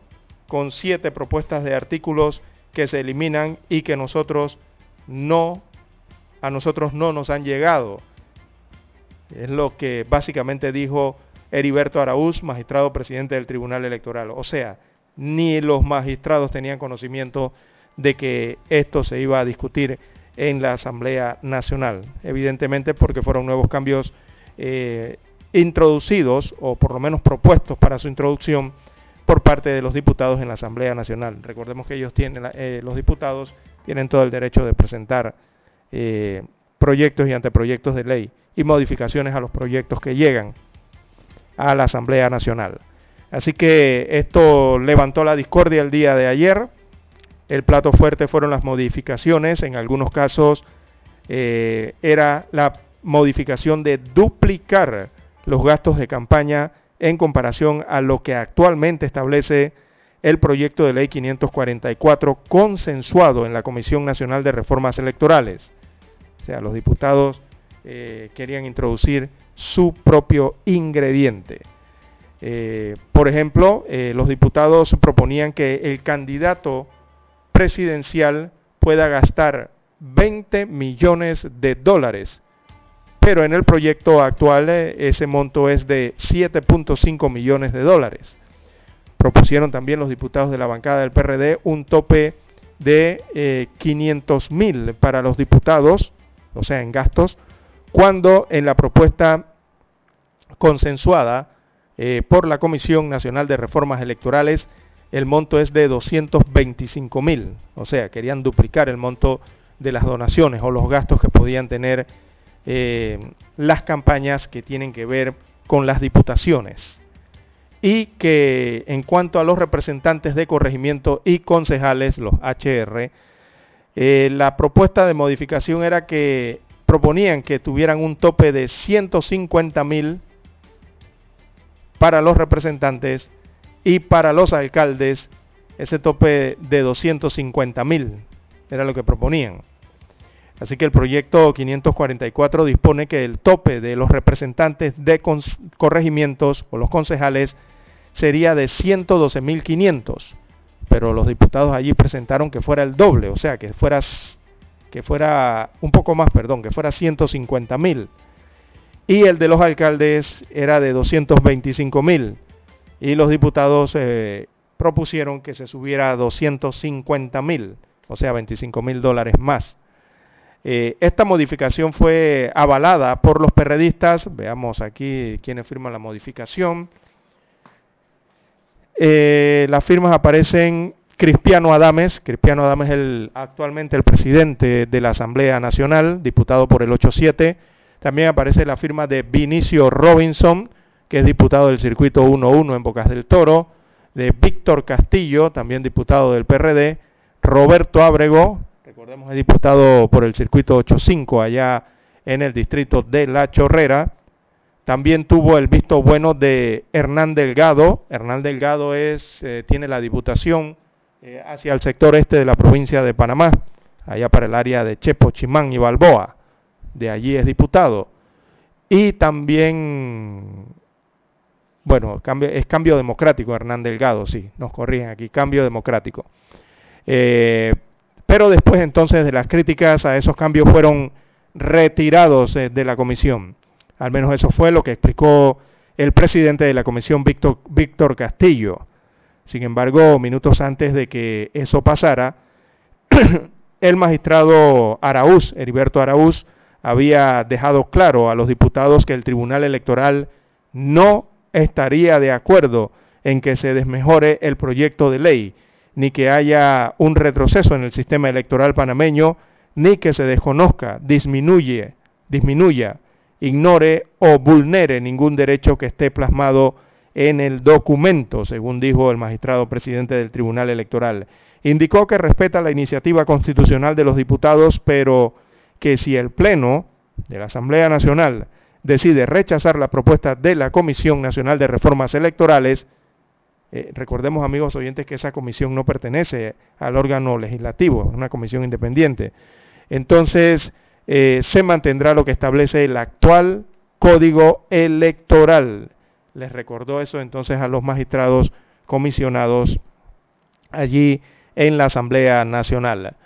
con siete propuestas de artículos que se eliminan y que nosotros no, a nosotros no nos han llegado. Es lo que básicamente dijo Heriberto Araúz, magistrado presidente del Tribunal Electoral. O sea, ni los magistrados tenían conocimiento de que esto se iba a discutir en la Asamblea Nacional, evidentemente porque fueron nuevos cambios eh, introducidos o por lo menos propuestos para su introducción por parte de los diputados en la Asamblea Nacional. Recordemos que ellos tienen, eh, los diputados tienen todo el derecho de presentar eh, proyectos y anteproyectos de ley y modificaciones a los proyectos que llegan a la Asamblea Nacional. Así que esto levantó la discordia el día de ayer el plato fuerte fueron las modificaciones, en algunos casos eh, era la modificación de duplicar los gastos de campaña en comparación a lo que actualmente establece el proyecto de ley 544 consensuado en la Comisión Nacional de Reformas Electorales. O sea, los diputados eh, querían introducir su propio ingrediente. Eh, por ejemplo, los diputados proponían que el candidato presidencial pueda gastar 20 millones de dólares, pero en el proyecto actual ese monto es de 7.5 millones de dólares. Propusieron también los diputados de la bancada del PRD un tope de 500 mil para los diputados, o sea, en gastos, cuando en la propuesta consensuada eh, por la Comisión Nacional de Reformas Electorales el monto es de 225 mil, o sea, querían duplicar el monto de las donaciones o los gastos que podían tener eh, las campañas que tienen que ver con las diputaciones. Y que en cuanto a los representantes de corregimiento y concejales, los HR, eh, la propuesta de modificación era que proponían que tuvieran un tope de 150 mil para los representantes y para los alcaldes ese tope de 250 mil era lo que proponían. Así que el proyecto 544 dispone que el tope de los representantes de corregimientos o los concejales sería de 112.500, pero los diputados allí presentaron que fuera el doble, o sea, que fuera que fuera un poco más, perdón, que fuera 150 mil. Y el de los alcaldes era de 225 mil. Y los diputados eh, propusieron que se subiera a 250 mil, o sea, 25 mil dólares más. Eh, esta modificación fue avalada por los perredistas. Veamos aquí quiénes firman la modificación. Eh, las firmas aparecen Cristiano Adames, Cristiano Adames es el, actualmente el presidente de la Asamblea Nacional, diputado por el 87. También aparece la firma de Vinicio Robinson, que es diputado del circuito 1-1 en Bocas del Toro, de Víctor Castillo, también diputado del PRD, Roberto Ábrego, recordemos es diputado por el circuito 85 allá en el distrito de La Chorrera. También tuvo el visto bueno de Hernán Delgado. Hernán Delgado es, eh, tiene la diputación eh, hacia el sector este de la provincia de Panamá, allá para el área de Chepo, Chimán y Balboa. De allí es diputado. Y también, bueno, es cambio democrático, Hernán Delgado, sí, nos corrigen aquí, cambio democrático. Eh, pero después entonces de las críticas a esos cambios fueron retirados eh, de la comisión. Al menos eso fue lo que explicó el presidente de la comisión, Víctor, Víctor Castillo. Sin embargo, minutos antes de que eso pasara, el magistrado Araúz, Heriberto Araúz, había dejado claro a los diputados que el Tribunal Electoral no estaría de acuerdo en que se desmejore el proyecto de ley, ni que haya un retroceso en el sistema electoral panameño, ni que se desconozca, disminuye, disminuya, ignore o vulnere ningún derecho que esté plasmado en el documento, según dijo el magistrado presidente del Tribunal Electoral. Indicó que respeta la iniciativa constitucional de los diputados, pero que si el Pleno de la Asamblea Nacional decide rechazar la propuesta de la Comisión Nacional de Reformas Electorales, eh, recordemos amigos oyentes que esa comisión no pertenece al órgano legislativo, es una comisión independiente. Entonces, eh, se mantendrá lo que establece el actual código electoral les recordó eso entonces a los magistrados comisionados allí en la Asamblea Nacional.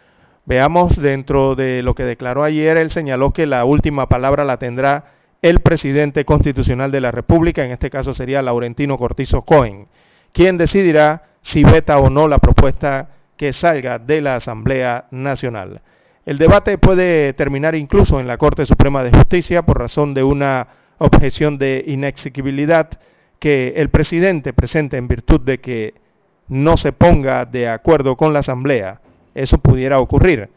Veamos dentro de lo que declaró ayer, él señaló que la última palabra la tendrá el presidente constitucional de la República, en este caso sería Laurentino Cortizo Cohen, quien decidirá si veta o no la propuesta que salga de la Asamblea Nacional. El debate puede terminar incluso en la Corte Suprema de Justicia por razón de una objeción de inexequibilidad que el presidente presente en virtud de que no se ponga de acuerdo con la Asamblea. Eso pudiera ocurrir.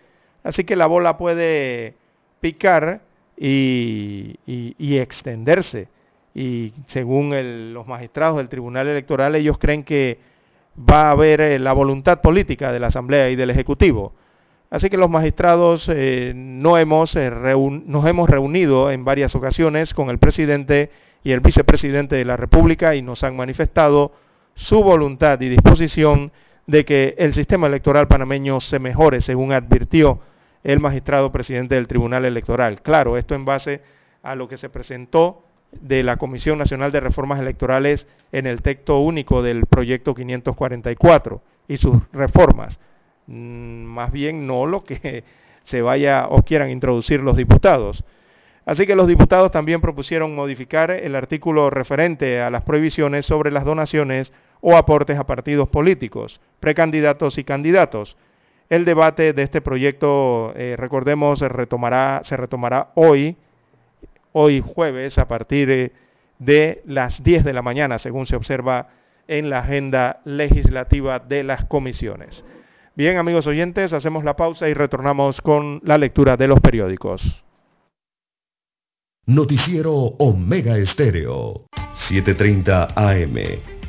Así que la bola puede picar y, extenderse. Y según los magistrados del Tribunal Electoral, ellos creen que va a haber eh, la voluntad política de la Asamblea y del Ejecutivo Así que los magistrados eh, no hemos, eh, nos hemos reunido en varias ocasiones con el presidente y el vicepresidente de la República y nos han manifestado su voluntad y disposición de que el sistema electoral panameño se mejore, según advirtió el magistrado presidente del Tribunal Electoral. Claro, esto en base a lo que se presentó de la Comisión Nacional de Reformas Electorales en el texto único del proyecto 544 y sus reformas. Mm, más bien no lo que se vaya o quieran introducir los diputados. Así que los diputados también propusieron modificar el artículo referente a las prohibiciones sobre las donaciones o aportes a partidos políticos, precandidatos y candidatos. El debate de este proyecto, eh, recordemos, se retomará, se retomará hoy, hoy jueves, a partir eh, de las 10 de la mañana, según se observa en la agenda legislativa de las comisiones. Bien, amigos oyentes, hacemos la pausa y retornamos con la lectura de los periódicos. Noticiero Omega Estéreo, 7:30 AM.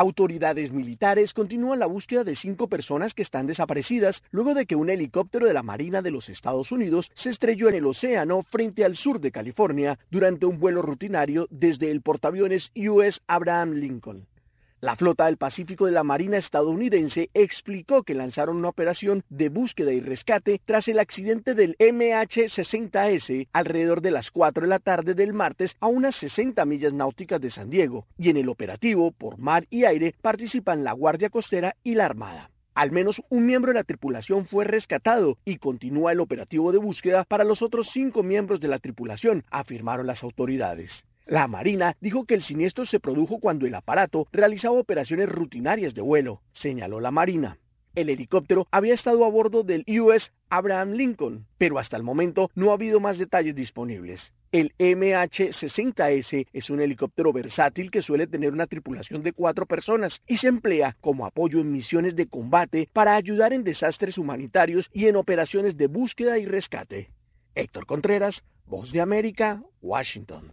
Autoridades militares continúan la búsqueda de cinco personas que están desaparecidas luego de que un helicóptero de la Marina de los Estados Unidos se estrelló en el océano frente al sur de California durante un vuelo rutinario desde el portaaviones US Abraham Lincoln. La flota del Pacífico de la Marina estadounidense explicó que lanzaron una operación de búsqueda y rescate tras el accidente del MH-60S alrededor de las 4 de la tarde del martes a unas 60 millas náuticas de San Diego, y en el operativo por mar y aire participan la Guardia Costera y la Armada. Al menos un miembro de la tripulación fue rescatado y continúa el operativo de búsqueda para los otros cinco miembros de la tripulación, afirmaron las autoridades. La Marina dijo que el siniestro se produjo cuando el aparato realizaba operaciones rutinarias de vuelo, señaló la Marina. El helicóptero había estado a bordo del US Abraham Lincoln, pero hasta el momento no ha habido más detalles disponibles. El MH-60S es un helicóptero versátil que suele tener una tripulación de cuatro personas y se emplea como apoyo en misiones de combate para ayudar en desastres humanitarios y en operaciones de búsqueda y rescate. Héctor Contreras, Voz de América, Washington.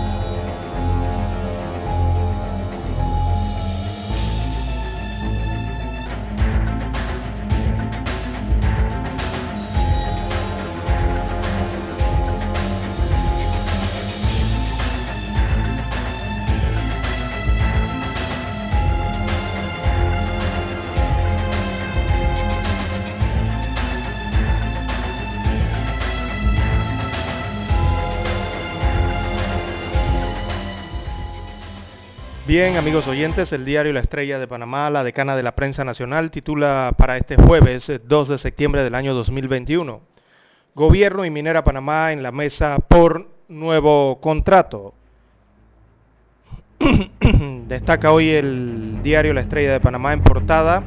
Bien, amigos oyentes, el diario La Estrella de Panamá, la decana de la prensa nacional, titula para este jueves 2 de septiembre del año 2021. Gobierno y Minera Panamá en la mesa por nuevo contrato. Destaca hoy el diario La Estrella de Panamá en portada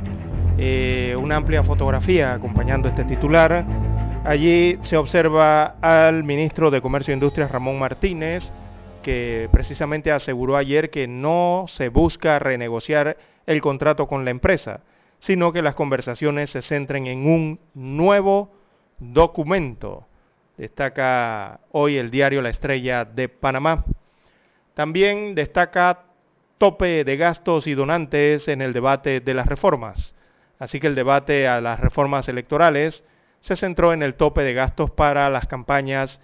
eh, una amplia fotografía acompañando este titular. Allí se observa al ministro de Comercio e Industrias Ramón Martínez, que precisamente aseguró ayer que no se busca renegociar el contrato con la empresa, sino que las conversaciones se centren en un nuevo documento. Destaca hoy el diario La Estrella de Panamá. También destaca tope de gastos y donantes en el debate de las reformas. Así que el debate a las reformas electorales se centró en el tope de gastos para las campañas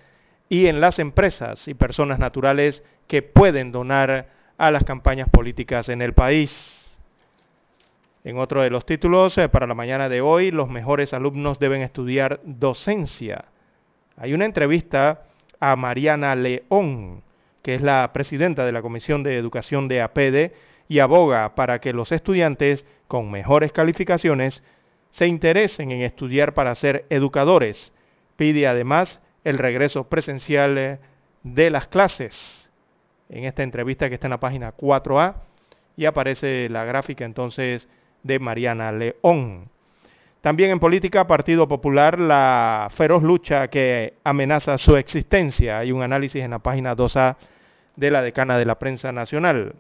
y en las empresas y personas naturales que pueden donar a las campañas políticas en el país. En otro de los títulos, eh, para la mañana de hoy, los mejores alumnos deben estudiar docencia. Hay una entrevista a Mariana León, que es la presidenta de la Comisión de Educación de APEDE, y aboga para que los estudiantes con mejores calificaciones se interesen en estudiar para ser educadores. Pide además el regreso presencial eh, de las clases. En esta entrevista que está en la página 4A y aparece la gráfica entonces de Mariana León. También en política, Partido Popular, la feroz lucha que amenaza su existencia. Hay un análisis en la página 2A de la decana de la prensa nacional.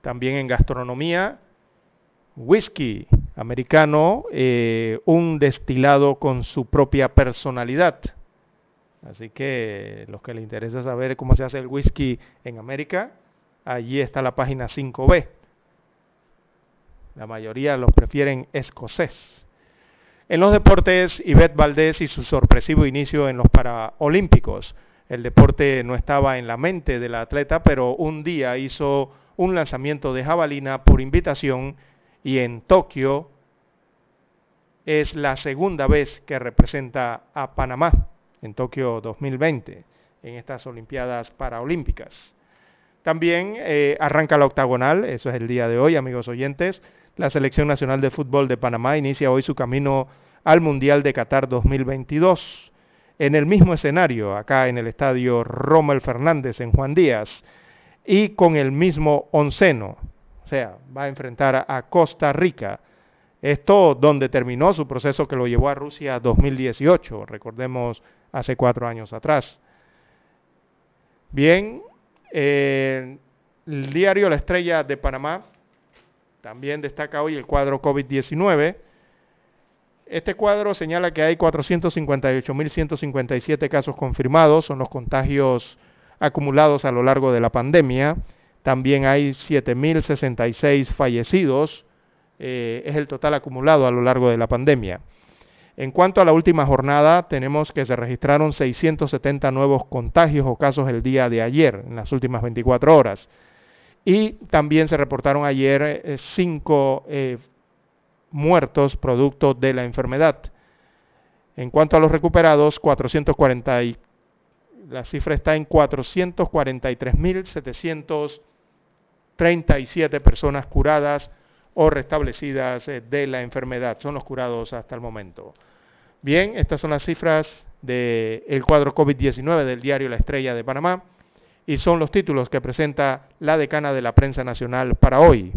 También en gastronomía, whisky americano, eh, un destilado con su propia personalidad. Así que los que les interesa saber cómo se hace el whisky en América, allí está la página 5B. La mayoría los prefieren escocés. En los deportes, Ivette Valdés y su sorpresivo inicio en los Paraolímpicos. El deporte no estaba en la mente del atleta, pero un día hizo un lanzamiento de jabalina por invitación y en Tokio es la segunda vez que representa a Panamá en Tokio 2020 en estas Olimpiadas Paraolímpicas. También eh, arranca la octagonal, eso es el día de hoy, amigos oyentes. La Selección Nacional de Fútbol de Panamá inicia hoy su camino al Mundial de Qatar 2022. En el mismo escenario, acá en el estadio Rommel Fernández en Juan Díaz, y con el mismo onceno, o sea, va a enfrentar a Costa Rica. Esto donde terminó su proceso que lo llevó a Rusia 2018, recordemos hace cuatro años atrás. Bien, eh, el diario La Estrella de Panamá también destaca hoy el cuadro COVID-19. Este cuadro señala que hay 458.157 casos confirmados, son los contagios acumulados a lo largo de la pandemia. También hay 7.066 fallecidos, eh, es el total acumulado a lo largo de la pandemia. En cuanto a la última jornada, tenemos que se registraron 670 nuevos contagios o casos el día de ayer, en las últimas 24 horas. Y también se reportaron ayer eh, cinco eh, muertos producto de la enfermedad. En cuanto a los recuperados, 440 la cifra está en 443.737 personas curadas o restablecidas eh, de la enfermedad. Son los curados hasta el momento. Bien, estas son las cifras del cuadro COVID-19 del diario La Estrella de Panamá y son los títulos que presenta la decana de la prensa nacional para hoy.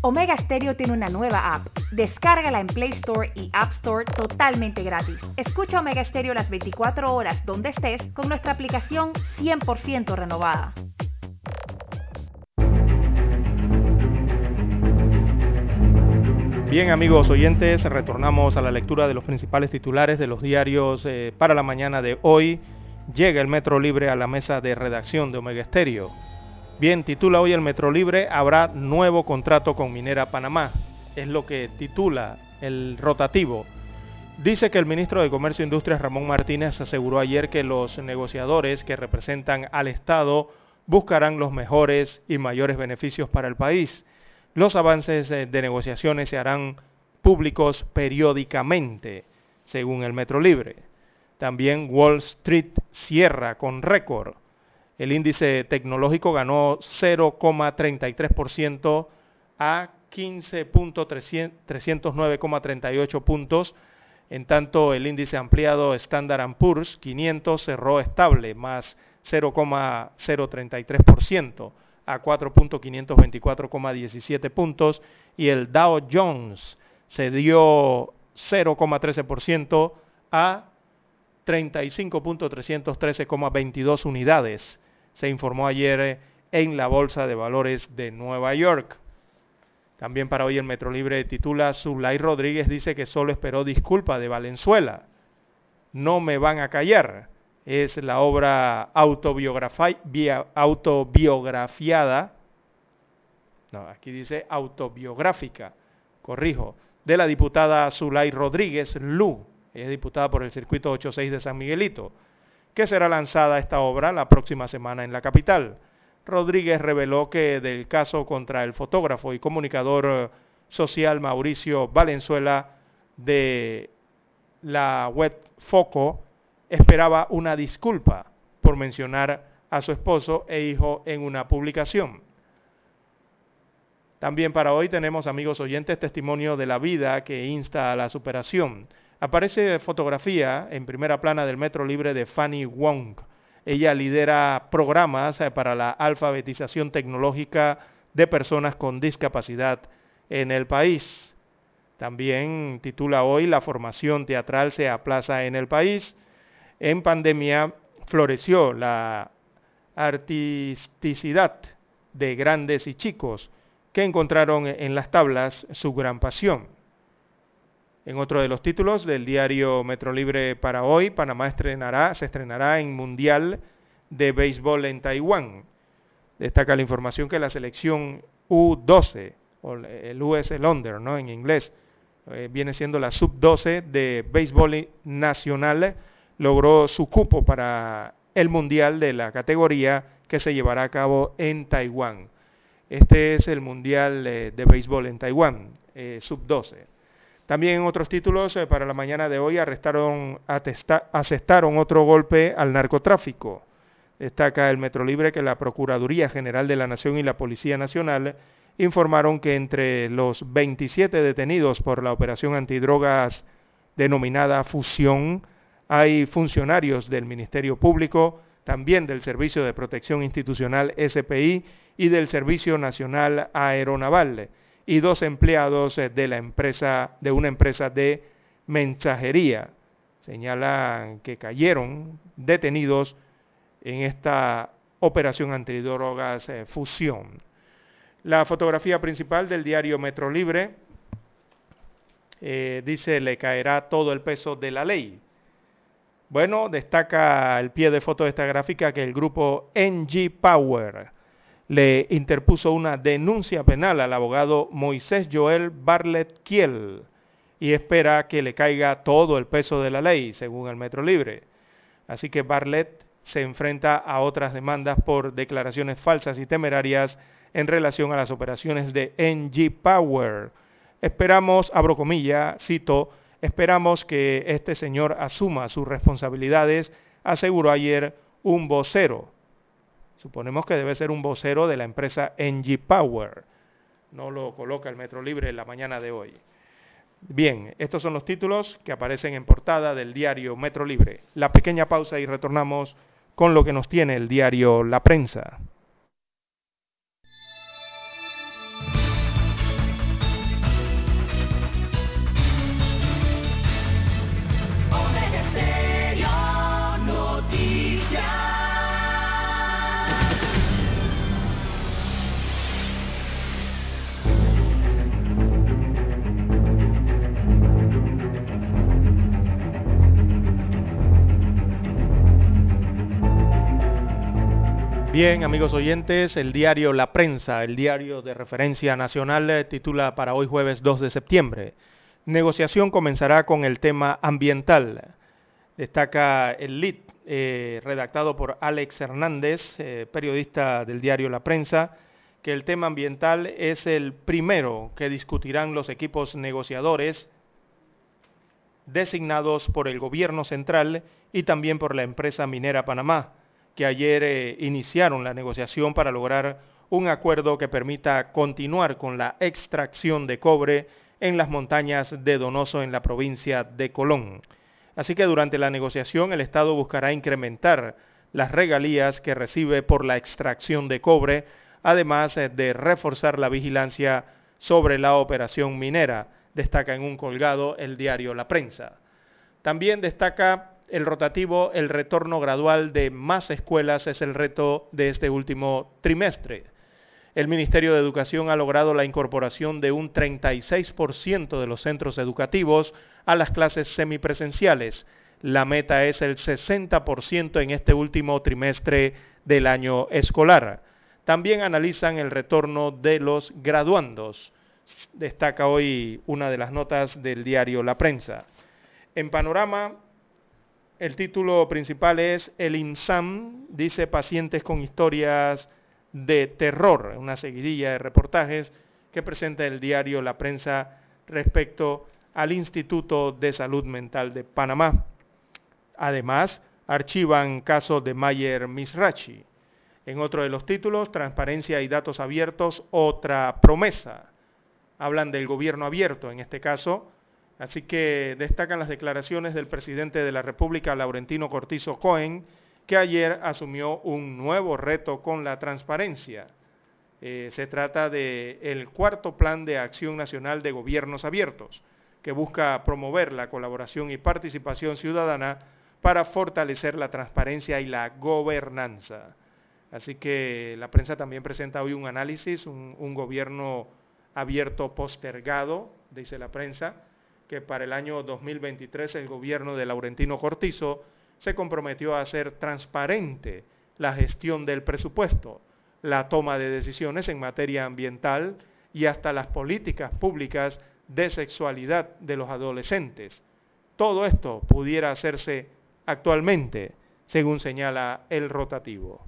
Omega Stereo tiene una nueva app. Descárgala en Play Store y App Store totalmente gratis. Escucha Omega Stereo las 24 horas donde estés con nuestra aplicación 100% renovada. Bien amigos oyentes, retornamos a la lectura de los principales titulares de los diarios eh, para la mañana de hoy. Llega el Metro Libre a la mesa de redacción de Omega Estéreo. Bien, titula hoy el Metro Libre, habrá nuevo contrato con Minera Panamá. Es lo que titula el rotativo. Dice que el ministro de Comercio e Industria Ramón Martínez aseguró ayer que los negociadores que representan al Estado buscarán los mejores y mayores beneficios para el país los avances eh, de negociaciones se harán públicos periódicamente, según el Metro Libre. También Wall Street cierra con récord. El índice tecnológico ganó 0,33% a 15.309,38 puntos. En tanto, el índice ampliado Standard Poor's 500 cerró estable, más 0,033% a 4.524,17 puntos y el Dow Jones se dio 0,13% a 35.313,22 unidades. Se informó ayer en la Bolsa de Valores de Nueva York. También para hoy el Metro Libre titula Zulay Rodríguez dice que solo esperó disculpa de Valenzuela. No me van a callar es la obra autobiografiada, no, aquí dice autobiográfica, corrijo, de la diputada Zulay Rodríguez Lu, es diputada por el circuito 86 de San Miguelito, que será lanzada esta obra la próxima semana en la capital. Rodríguez reveló que del caso contra el fotógrafo y comunicador eh, social Mauricio Valenzuela de la web Foco esperaba una disculpa por mencionar a su esposo e hijo en una publicación. También para hoy tenemos, amigos oyentes, testimonio de la vida que insta a la superación. Aparece fotografía en primera plana del Metro Libre de Fanny Wong. Ella lidera programas eh, para la alfabetización tecnológica de personas con discapacidad en el país. También titula hoy La formación teatral se aplaza en el país. En pandemia floreció la artisticidad de grandes y chicos que encontraron en las tablas su gran pasión. En otro de los títulos del diario Metro Libre para hoy, Panamá estrenará, se estrenará en Mundial de Béisbol en Taiwán. Destaca la información que la selección U12, o el US London, ¿no? en inglés, eh, viene siendo la sub-12 de béisbol nacional, logró su cupo para el Mundial de la categoría que se llevará a cabo en Taiwán. Este es el Mundial de, Béisbol en Taiwán, eh, sub-12. También en otros títulos, eh, para la mañana de hoy arrestaron, asestaron otro golpe al narcotráfico. Destaca el Metro Libre que la Procuraduría General de la Nación y la Policía Nacional informaron que entre los 27 detenidos por la operación antidrogas denominada Fusión, hay funcionarios del Ministerio Público, también del Servicio de Protección Institucional SPI y del Servicio Nacional Aeronaval y dos empleados eh, de la empresa, de una empresa de mensajería. Señalan que cayeron detenidos en esta operación antidrogas eh, fusión. La fotografía principal del diario Metro Libre eh, dice le caerá todo el peso de la ley. Bueno, destaca el pie de foto de esta gráfica que el grupo NG Power le interpuso una denuncia penal al abogado Moisés Joel Bartlett Kiel y espera que le caiga todo el peso de la ley, según el Metro Libre. Así que Bartlett se enfrenta a otras demandas por declaraciones falsas y temerarias en relación a las operaciones de NG Power. Esperamos, abro comilla, cito, esperamos que este señor asuma sus responsabilidades, aseguró ayer un vocero Suponemos que debe ser un vocero de la empresa NG Power. No lo coloca el Metro Libre en la mañana de hoy. Bien, estos son los títulos que aparecen en portada del diario Metro Libre. La pequeña pausa y retornamos con lo que nos tiene el diario La Prensa. Bien, amigos oyentes, el diario La Prensa, el diario de referencia nacional, eh, titula para hoy jueves 2 de septiembre. Negociación comenzará con el tema ambiental. Destaca el LIT, eh, redactado por Alex Hernández, eh, periodista del diario La Prensa, que el tema ambiental es el primero que discutirán los equipos negociadores designados por el gobierno central y también por la empresa minera Panamá que ayer eh, iniciaron la negociación para lograr un acuerdo que permita continuar con la extracción de cobre en las montañas de Donoso en la provincia de Colón. Así que durante la negociación el Estado buscará incrementar las regalías que recibe por la extracción de cobre, además eh, de reforzar la vigilancia sobre la operación minera, destaca en un colgado el diario La Prensa. También destaca el rotativo, el retorno gradual de más escuelas es el reto de este último trimestre. El Ministerio de Educación ha logrado la incorporación de un 36% de los centros educativos a las clases semipresenciales. La meta es el 60% en este último trimestre del año escolar. También analizan el retorno de los graduandos. destaca hoy una de las notas del diario La Prensa. En panorama, el título principal es El INSAM dice pacientes con historias de terror, una seguidilla de reportajes que presenta el diario La Prensa respecto al Instituto de Salud Mental de Panamá. Además, archivan caso de Mayer Misrachi. En otro de los títulos, Transparencia y Datos Abiertos, otra promesa. Hablan del gobierno abierto en este caso, así que destacan las declaraciones del presidente de la República, Laurentino Cortizo Cohen, que ayer asumió un nuevo reto con la transparencia. Eh, se trata del cuarto Plan de Acción Nacional de Gobiernos Abiertos, que busca promover la colaboración y participación ciudadana para fortalecer la transparencia y la gobernanza. Así que la prensa también presenta hoy un análisis, un, gobierno abierto postergado, dice la prensa, que para el año 2023 el gobierno de Laurentino Cortizo se comprometió a hacer transparente la gestión del presupuesto, la toma de decisiones en materia ambiental y hasta las políticas públicas de sexualidad de los adolescentes. Todo esto pudiera hacerse actualmente, según señala el rotativo.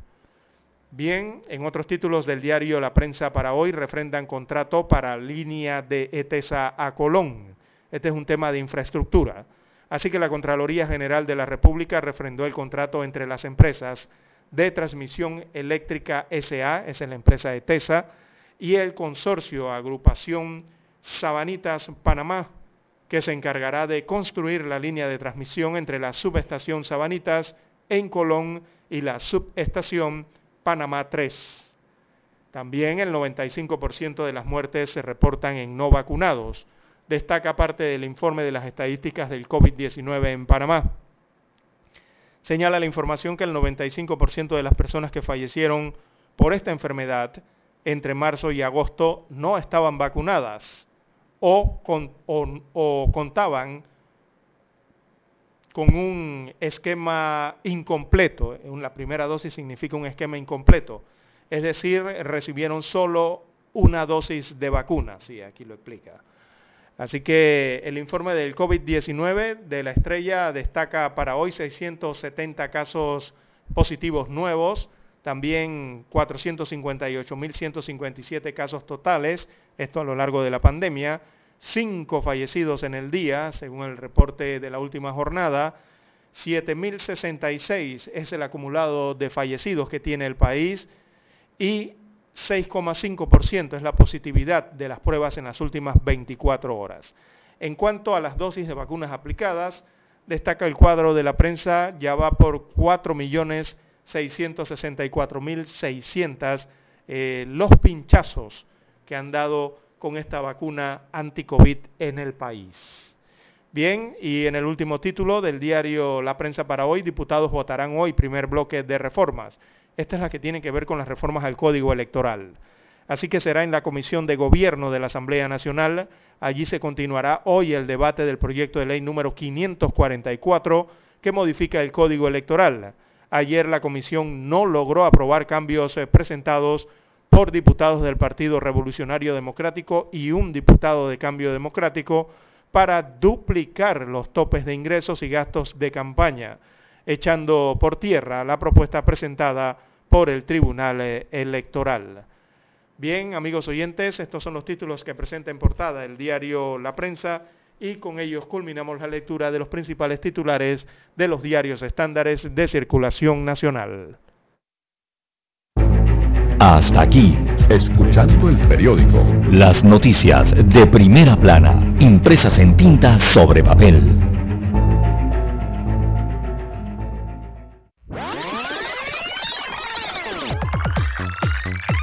Bien, en otros títulos del diario La Prensa para hoy refrendan contrato para línea de ETESA a Colón. Este es un tema de infraestructura. Así que la Contraloría General de la República refrendó el contrato entre las empresas de transmisión eléctrica SA, esa es la empresa ETESA, y el consorcio Agrupación Sabanitas Panamá, que se encargará de construir la línea de transmisión entre la subestación Sabanitas en Colón y la subestación Panamá 3. También el 95% de las muertes se reportan en no vacunados. Destaca parte del informe de las estadísticas del COVID-19 en Panamá. Señala la información que el 95% de las personas que fallecieron por esta enfermedad entre marzo y agosto no estaban vacunadas o, o contaban con un esquema incompleto. La primera dosis significa un esquema incompleto. Es decir, recibieron solo una dosis de vacuna. Sí, aquí lo explica. Así que el informe del COVID-19 de la estrella destaca para hoy 670 casos positivos nuevos, también 458.157 casos totales, esto a lo largo de la pandemia, cinco fallecidos en el día, según el reporte de la última jornada. 7.066 es el acumulado de fallecidos que tiene el país y 6,5% es la positividad de las pruebas en las últimas 24 horas. En cuanto a las dosis de vacunas aplicadas, destaca el cuadro de la prensa, ya va por 4.664.600 eh, los pinchazos que han dado con esta vacuna anti-COVID en el país. Bien, y en el último título del diario La Prensa para hoy, diputados votarán hoy primer bloque de reformas. Esta es la que tiene que ver con las reformas al Código Electoral. Así que será en la Comisión de Gobierno de la Asamblea Nacional. Allí se continuará hoy el debate del proyecto de ley número 544 que modifica el Código Electoral. Ayer la comisión no logró aprobar cambios eh, presentados por diputados del Partido Revolucionario Democrático y un diputado de Cambio Democrático para duplicar los topes de ingresos y gastos de campaña, echando por tierra la propuesta presentada por el Tribunal eh, Electoral. Bien, amigos oyentes, estos son los títulos que presenta en portada el diario La Prensa y con ellos culminamos la lectura de los principales titulares de los diarios estándares de circulación nacional. Hasta aquí, escuchando el periódico. Las noticias de primera plana, impresas en tinta sobre papel.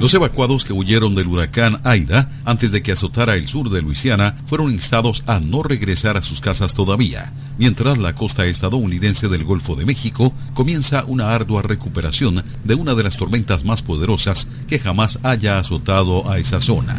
Los evacuados que huyeron del huracán Aida antes de que azotara el sur de Luisiana fueron instados a no regresar a sus casas todavía, mientras la costa estadounidense del Golfo de México comienza una ardua recuperación de una de las tormentas más poderosas que jamás haya azotado a esa zona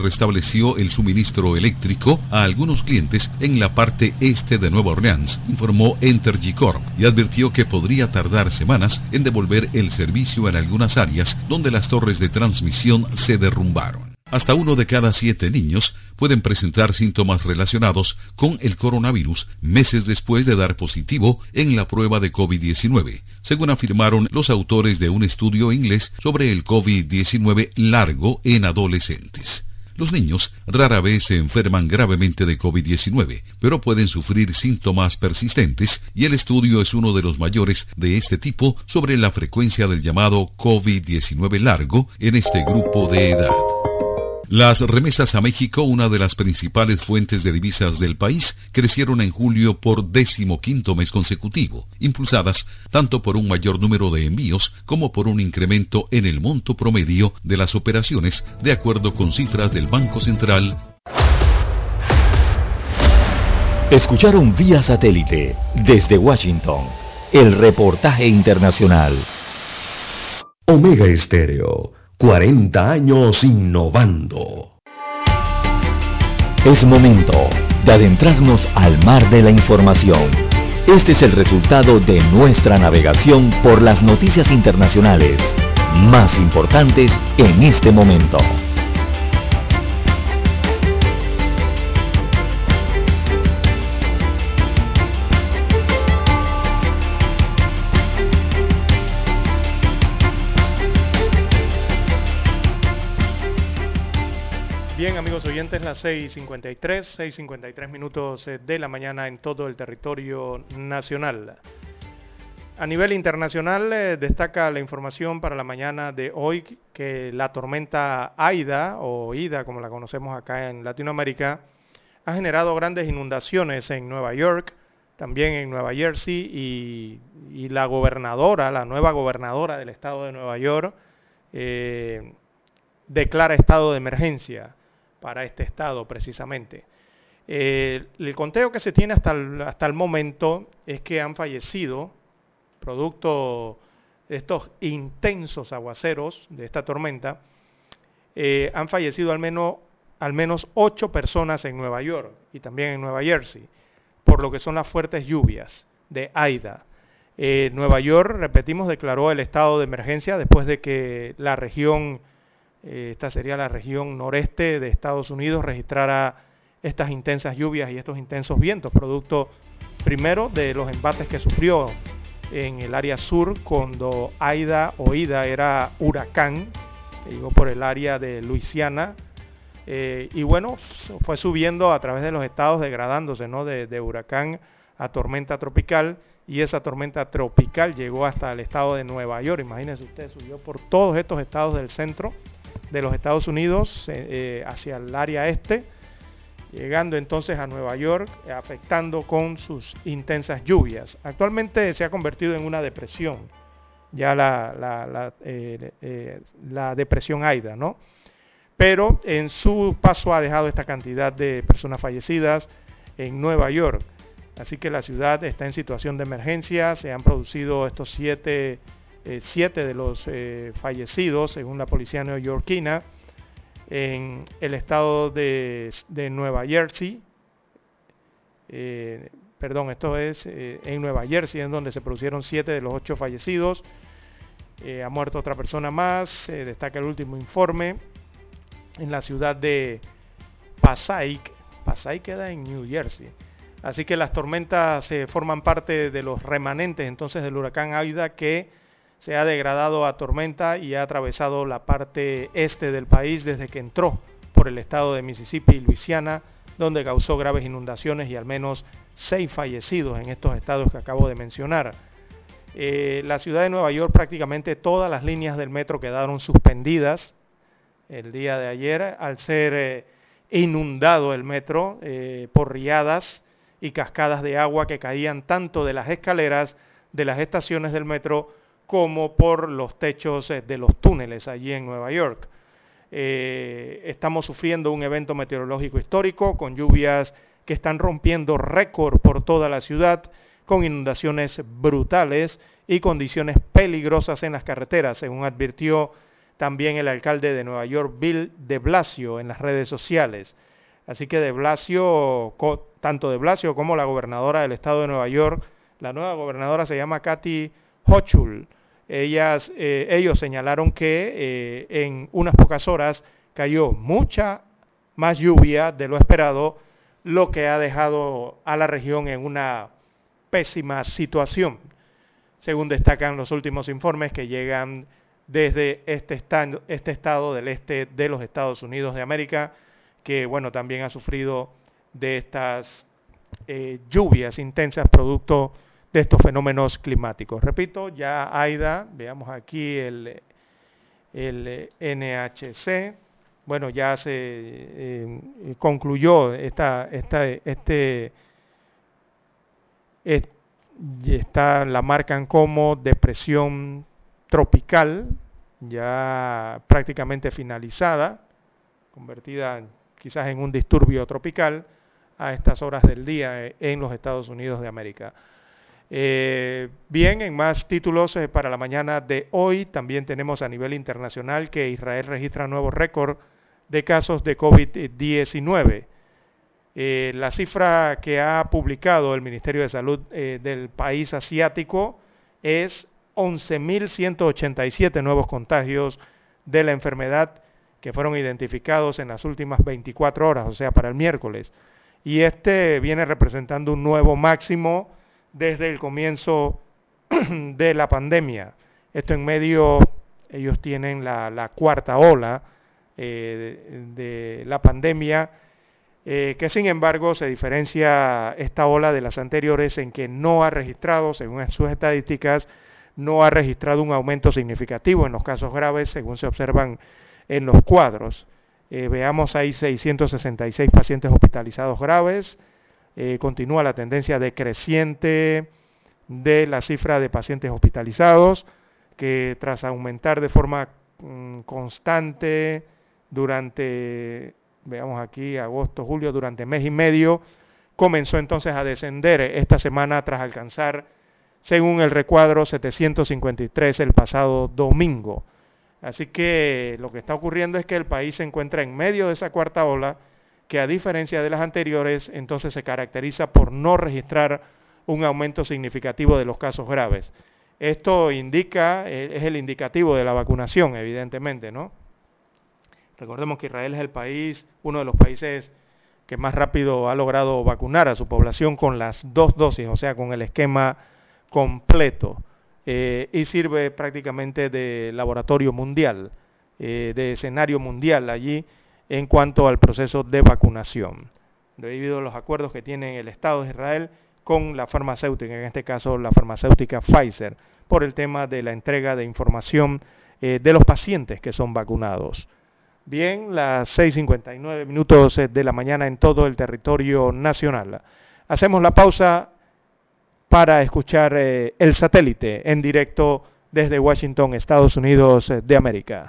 restableció el suministro eléctrico a algunos clientes en la parte este de Nueva Orleans, informó Entergy Corp, y advirtió que podría tardar semanas en devolver el servicio en algunas áreas donde las torres de transmisión se derrumbaron. Hasta uno de cada siete niños pueden presentar síntomas relacionados con el coronavirus meses después de dar positivo en la prueba de COVID-19, según afirmaron los autores de un estudio inglés sobre el COVID-19 largo en adolescentes. Los niños rara vez se enferman gravemente de COVID-19, pero pueden sufrir síntomas persistentes y el estudio es uno de los mayores de este tipo sobre la frecuencia del llamado COVID-19 largo en este grupo de edad. Las remesas a México, una de las principales fuentes de divisas del país, crecieron en julio por decimoquinto mes consecutivo, impulsadas tanto por un mayor número de envíos como por un incremento en el monto promedio de las operaciones, de acuerdo con cifras del Banco Central. Escucharon vía satélite desde Washington el reportaje internacional. Omega Estéreo 40 años innovando. Es momento de adentrarnos al mar de la información. Este es el resultado de nuestra navegación por las noticias internacionales más importantes en este momento. Amigos oyentes, las 6.53, 6.53 minutos eh, de la mañana en todo el territorio nacional. A nivel internacional, eh, destaca la información para la mañana de hoy que la tormenta Aida, o Ida como la conocemos acá en Latinoamérica, ha generado grandes inundaciones en Nueva York, también en Nueva Jersey, y, la gobernadora, la nueva gobernadora del estado de Nueva York, eh, declara estado de emergencia para este estado precisamente. Eh, el conteo que se tiene hasta el, hasta el momento es que han fallecido, producto de estos intensos aguaceros de esta tormenta, eh, han fallecido al menos, al menos ocho personas en Nueva York y también en Nueva Jersey, por lo que son las fuertes lluvias de Aida. Eh, Nueva York, repetimos, declaró el estado de emergencia después de que la región eh, esta sería la región noreste de Estados Unidos, registrara estas intensas lluvias y estos intensos vientos, producto primero de los embates que sufrió en el área sur cuando Aida o Ida era huracán, que llegó por el área de Luisiana, eh, y bueno, fue subiendo a través de los estados, degradándose ¿no? de, de huracán a tormenta tropical, y esa tormenta tropical llegó hasta el estado de Nueva York, imagínense ustedes, subió por todos estos estados del centro, de los Estados Unidos eh, eh, hacia el área este, llegando entonces a Nueva York, eh, afectando con sus intensas lluvias. Actualmente se ha convertido en una depresión, ya la, la, depresión AIDA, ¿no? Pero en su paso ha dejado esta cantidad de personas fallecidas en Nueva York. Así que la ciudad está en situación de emergencia, se han producido estos siete siete de los fallecidos, según la policía neoyorquina, en el estado de, Nueva Jersey. perdón, esto es en Nueva Jersey, en donde se produjeron siete de los ocho fallecidos. ha muerto otra persona más, destaca el último informe. En la ciudad de Passaic, Passaic queda en New Jersey. Así que las tormentas se forman parte de los remanentes entonces del huracán Aida que se ha degradado a tormenta y ha atravesado la parte este del país desde que entró por el estado de Mississippi y Luisiana, donde causó graves inundaciones y al menos seis fallecidos en estos estados que acabo de mencionar. Eh, la ciudad de Nueva York prácticamente todas las líneas del metro quedaron suspendidas el día de ayer al ser eh, inundado el metro eh, por riadas y cascadas de agua que caían tanto de las escaleras de las estaciones del metro como por los techos eh, de los túneles allí en Nueva York. Eh, estamos sufriendo un evento meteorológico histórico con lluvias que están rompiendo récord por toda la ciudad, con inundaciones brutales y condiciones peligrosas en las carreteras, según advirtió también el alcalde de Nueva York, Bill de Blasio, en las redes sociales. Así que de Blasio, tanto de Blasio como la gobernadora del estado de Nueva York, la nueva gobernadora se llama Kathy Hochul. Ellas, eh, ellos señalaron que eh, en unas pocas horas cayó mucha más lluvia de lo esperado, lo que ha dejado a la región en una pésima situación, según destacan los últimos informes que llegan desde este estado, este del este de los Estados Unidos de América, que bueno, también ha sufrido de estas eh, lluvias intensas producto de estos fenómenos climáticos. Repito, ya AIDA, veamos aquí el, el NHC, bueno, ya se eh, concluyó esta, esta, este, esta, la marcan como depresión tropical, ya prácticamente finalizada, convertida quizás en un disturbio tropical a estas horas del día eh, en los Estados Unidos de América. Eh, bien, en más títulos eh, para la mañana de hoy, también tenemos a nivel internacional que Israel registra nuevo récord de casos de COVID-19. la cifra que ha publicado el Ministerio de Salud del país asiático es 11.187 nuevos contagios de la enfermedad que fueron identificados en las últimas 24 horas, o sea, para el miércoles. Y este viene representando un nuevo máximo desde el comienzo de la pandemia. Esto en medio, ellos tienen la, cuarta ola eh, de, la pandemia, eh, que sin embargo se diferencia esta ola de las anteriores en que no ha registrado, según sus estadísticas, no ha registrado un aumento significativo en los casos graves, según se observan en los cuadros. Eh, veamos ahí 666 pacientes hospitalizados graves. Eh, continúa la tendencia decreciente de la cifra de pacientes hospitalizados, que tras aumentar de forma mm, constante durante, veamos aquí, agosto, julio, durante mes y medio, comenzó entonces a descender esta semana tras alcanzar según el recuadro 753 el pasado domingo. Así que lo que está ocurriendo es que el país se encuentra en medio de esa cuarta ola, que a diferencia de las anteriores, entonces se caracteriza por no registrar un aumento significativo de los casos graves. Esto indica, eh, es el indicativo de la vacunación, evidentemente, ¿no? Recordemos que Israel es el país, uno de los países que más rápido ha logrado vacunar a su población con las dos dosis, o sea, con el esquema completo eh, y sirve prácticamente de laboratorio mundial, eh, de escenario mundial allí en cuanto al proceso de vacunación, debido a los acuerdos que tiene el Estado de Israel con la farmacéutica, en este caso la farmacéutica Pfizer, por el tema de la entrega de información eh, de los pacientes que son vacunados. Bien, las 6.59 minutos de la mañana en todo el territorio nacional. Hacemos la pausa para escuchar eh, el satélite en directo desde Washington, Estados Unidos eh, de América.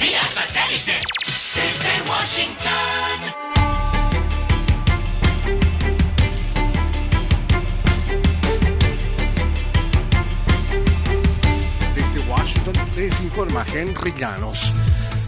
vía satélite desde Washington. les informa Henry Llanos.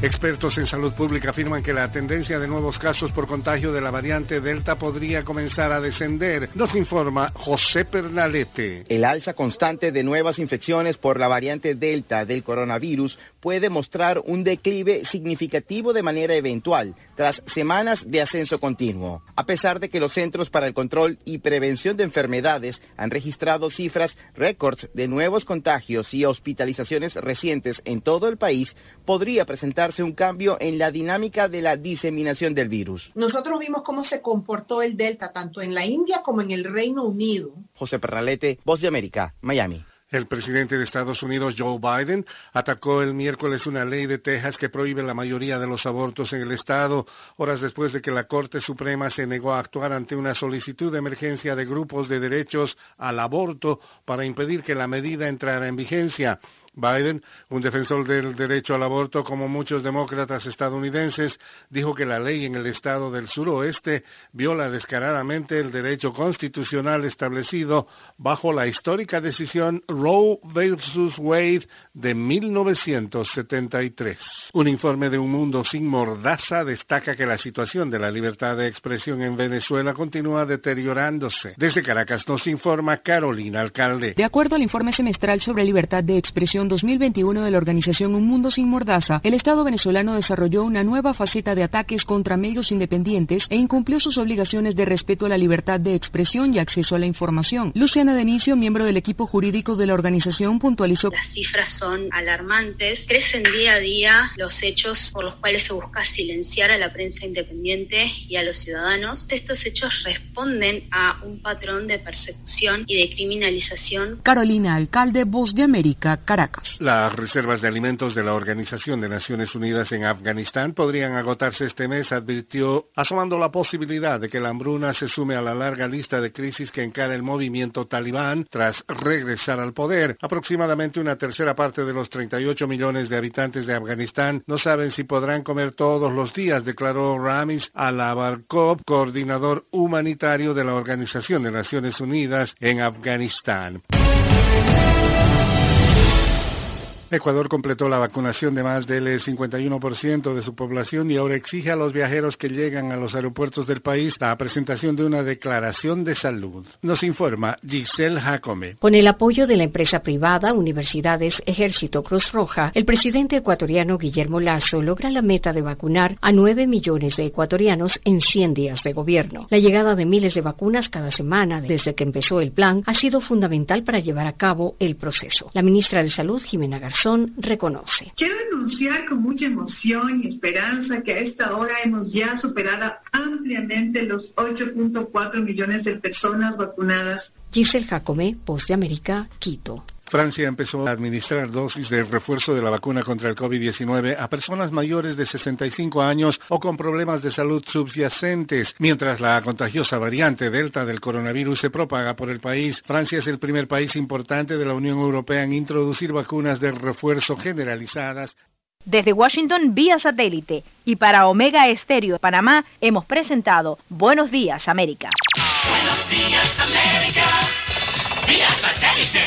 Expertos en salud pública afirman que la tendencia de nuevos casos por contagio de la variante Delta podría comenzar a descender. Nos informa José Pernalete. El alza constante de nuevas infecciones por la variante Delta del coronavirus puede mostrar un declive significativo de manera eventual tras semanas de ascenso continuo. A pesar de que los Centros para el Control y Prevención de Enfermedades han registrado cifras récords de nuevos contagios y hospitalizaciones recientes en todo el país, podría presentarse un cambio en la dinámica de la diseminación del virus. Nosotros vimos cómo se comportó el Delta tanto en la India como en el Reino Unido. José Perralete, Voz de América, Miami. El presidente de Estados Unidos, Joe Biden, atacó el miércoles una ley de Texas que prohíbe la mayoría de los abortos en el estado, horas después de que la Corte Suprema se negó a actuar ante una solicitud de emergencia de grupos de derechos al aborto para impedir que la medida entrara en vigencia. Biden, un defensor del derecho al aborto como muchos demócratas estadounidenses, dijo que la ley en el estado del suroeste viola descaradamente el derecho constitucional establecido bajo la histórica decisión Roe vs. Wade de 1973. Un informe de Un Mundo Sin Mordaza destaca que la situación de la libertad de expresión en Venezuela continúa deteriorándose. Desde Caracas nos informa Carolina Alcalde. De acuerdo al informe semestral sobre libertad de expresión 2021 de la organización Un Mundo Sin Mordaza, el Estado venezolano desarrolló una nueva faceta de ataques contra medios independientes e incumplió sus obligaciones de respeto a la libertad de expresión y acceso a la información. Luciana Denicio, miembro del equipo jurídico de la organización, puntualizó. Las cifras son alarmantes. Crecen día a día los hechos por los cuales se busca silenciar a la prensa independiente y a los ciudadanos. Estos hechos responden a un patrón de persecución y de criminalización. Carolina Alcalde, Voz de América, Caracas. Las reservas de alimentos de la Organización de Naciones Unidas en Afganistán podrían agotarse este mes, advirtió, asomando la posibilidad de que la hambruna se sume a la larga lista de crisis que encara el movimiento talibán tras regresar al poder. Aproximadamente una tercera parte de los 38 millones de habitantes de Afganistán no saben si podrán comer todos los días, declaró Ramis Alabarkov, coordinador humanitario de la Organización de Naciones Unidas en Afganistán. Ecuador completó la vacunación de más del 51% de su población y ahora exige a los viajeros que llegan a los aeropuertos del país la presentación de una declaración de salud. Nos informa Giselle Jacome. Con el apoyo de la empresa privada, universidades, ejército, Cruz Roja, el presidente ecuatoriano Guillermo Lazo logra la meta de vacunar a 9 millones de ecuatorianos en 100 días de gobierno. La llegada de miles de vacunas cada semana desde que empezó el plan ha sido fundamental para llevar a cabo el proceso. La ministra de Salud, Jimena García, reconoce. Quiero anunciar con mucha emoción y esperanza que a esta hora hemos ya superado ampliamente los 8.4 millones de personas vacunadas. Giselle Jacome, Voz de América, Quito. Francia empezó a administrar dosis de refuerzo de la vacuna contra el COVID-19 a personas mayores de 65 años o con problemas de salud subyacentes. Mientras la contagiosa variante Delta del coronavirus se propaga por el país, Francia es el primer país importante de la Unión Europea en introducir vacunas de refuerzo generalizadas desde Washington vía satélite y para Omega Estéreo Panamá hemos presentado Buenos Días América. Buenos Días América vía satélite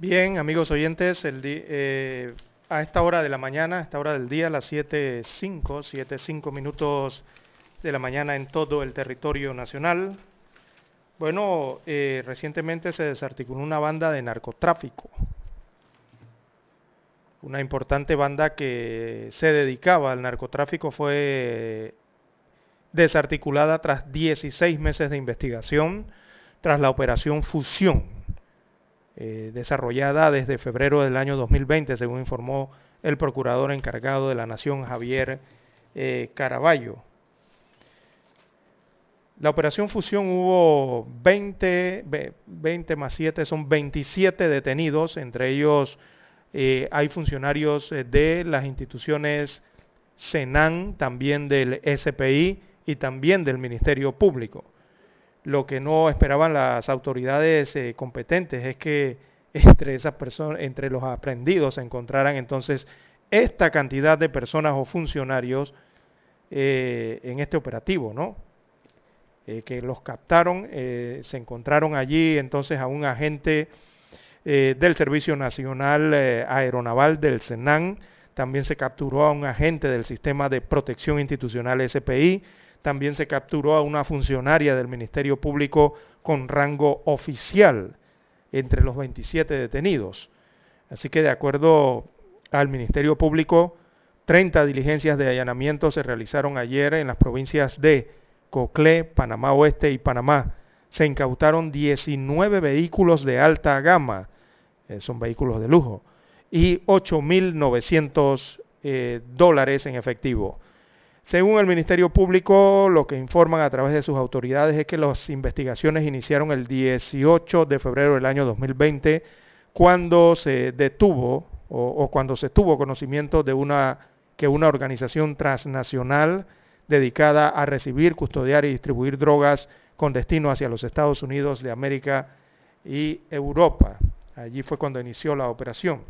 Bien, amigos oyentes, el eh, a esta hora de la mañana, a esta hora del día, las 7.05, 7.05 minutos de la mañana en todo el territorio nacional. Bueno, eh, recientemente se desarticuló una banda de narcotráfico, una importante banda que se dedicaba al narcotráfico fue desarticulada tras 16 meses de investigación, tras la operación Fusión eh, desarrollada desde febrero del año 2020, según informó el procurador encargado de la Nación, Javier eh, Caraballo. La operación Fusión hubo 20, 20 más 7, son 27 detenidos, entre ellos eh, hay funcionarios de las instituciones Senan, también del SPI y también del Ministerio Público. Lo que no esperaban las autoridades eh, competentes es que entre esas personas, entre los aprendidos se encontraran entonces esta cantidad de personas o funcionarios eh, en este operativo, ¿no? Eh, que los captaron, se encontraron allí entonces a un agente del Servicio Nacional Aeronaval del SENAN, también se capturó a un agente del Sistema de Protección Institucional SPI, también se capturó a una funcionaria del Ministerio Público con rango oficial entre los 27 detenidos. Así que de acuerdo al Ministerio Público, 30 diligencias de allanamiento se realizaron ayer en las provincias de Coclé, Panamá Oeste y Panamá. Se incautaron 19 vehículos de alta gama, eh, son vehículos de lujo, y 8.900 eh, dólares en efectivo. Según el Ministerio Público, lo que informan a través de sus autoridades es que las investigaciones iniciaron el 18 de febrero del año 2020, cuando se detuvo o, cuando se tuvo conocimiento de una que una organización transnacional dedicada a recibir, custodiar y distribuir drogas con destino hacia los Estados Unidos de América y Europa. Allí fue cuando inició la operación.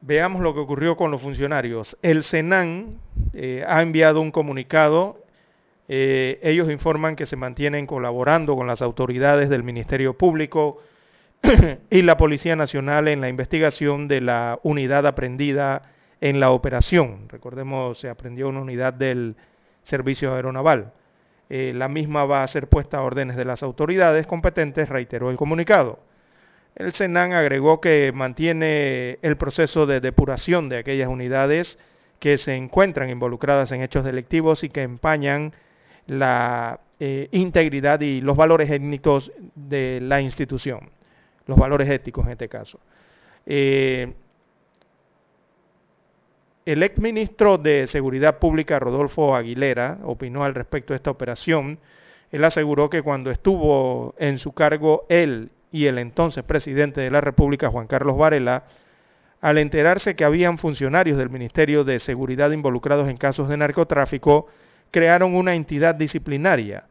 Veamos lo que ocurrió con los funcionarios. El Senan eh, ha enviado un comunicado. Eh, ellos informan que se mantienen colaborando con las autoridades del Ministerio Público y la Policía Nacional en la investigación de la unidad aprendida en la operación. Recordemos, se aprendió una unidad del Servicio Aeronaval. Eh, la misma va a ser puesta a órdenes de las autoridades competentes, reiteró el comunicado. El Senan agregó que mantiene el proceso de depuración de aquellas unidades que se encuentran involucradas en hechos delictivos y que empañan la eh, integridad y los valores étnicos de la institución, los valores éticos en este caso. Eh, el exministro de Seguridad Pública, Rodolfo Aguilera, opinó al respecto de esta operación. Él aseguró que cuando estuvo en su cargo él y el entonces presidente de la República, Juan Carlos Varela, al enterarse que habían funcionarios del Ministerio de Seguridad involucrados en casos de narcotráfico, crearon una entidad disciplinaria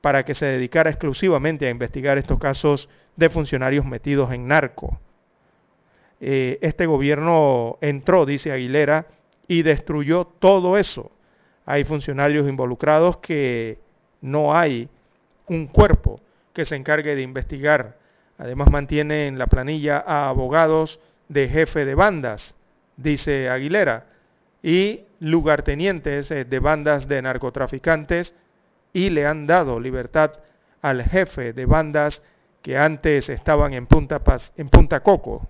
para que se dedicara exclusivamente a investigar estos casos de funcionarios metidos en narco. Eh, este gobierno entró, dice Aguilera, y destruyó todo eso. Hay funcionarios involucrados que no hay un cuerpo que se encargue de investigar. Además mantiene en la planilla a abogados de jefe de bandas, dice Aguilera, y lugartenientes eh, de bandas de narcotraficantes y le han dado libertad al jefe de bandas que antes estaban en Punta, en Punta Coco.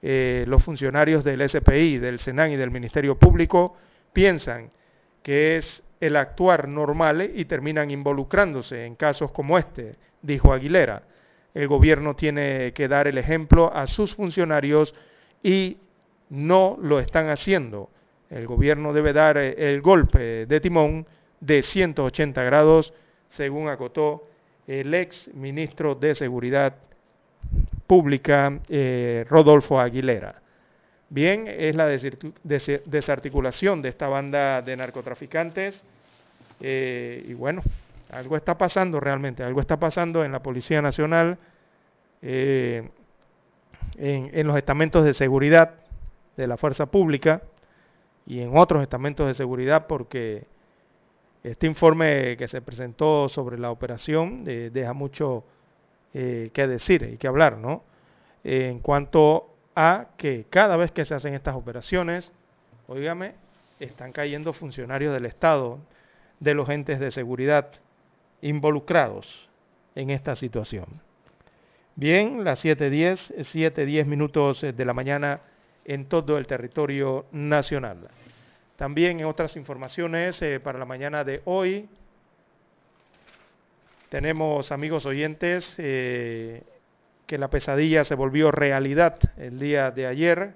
Eh, los funcionarios del SPI, del SENAN y del Ministerio Público piensan que es el actuar normal y terminan involucrándose en casos como este, dijo Aguilera. El gobierno tiene que dar el ejemplo a sus funcionarios y no lo están haciendo. El gobierno debe dar eh, el golpe de timón de 180 grados, según acotó el ex ministro de Seguridad Pública, eh, Rodolfo Aguilera. Bien, es la desarticulación de esta banda de narcotraficantes. Eh, y bueno, algo está pasando realmente, algo está pasando en la Policía Nacional, eh, en, los estamentos de seguridad de la fuerza pública y en otros estamentos de seguridad porque este informe que se presentó sobre la operación eh, deja mucho eh, que decir y que hablar, ¿no? en cuanto a que cada vez que se hacen estas operaciones, oígame, están cayendo funcionarios del Estado, de los entes de seguridad involucrados en esta situación. Bien, las 7.10, 7.10 minutos de la mañana en todo el territorio nacional. También en otras informaciones eh, para la mañana de hoy tenemos, amigos oyentes, eh, que la pesadilla se volvió realidad el día de ayer.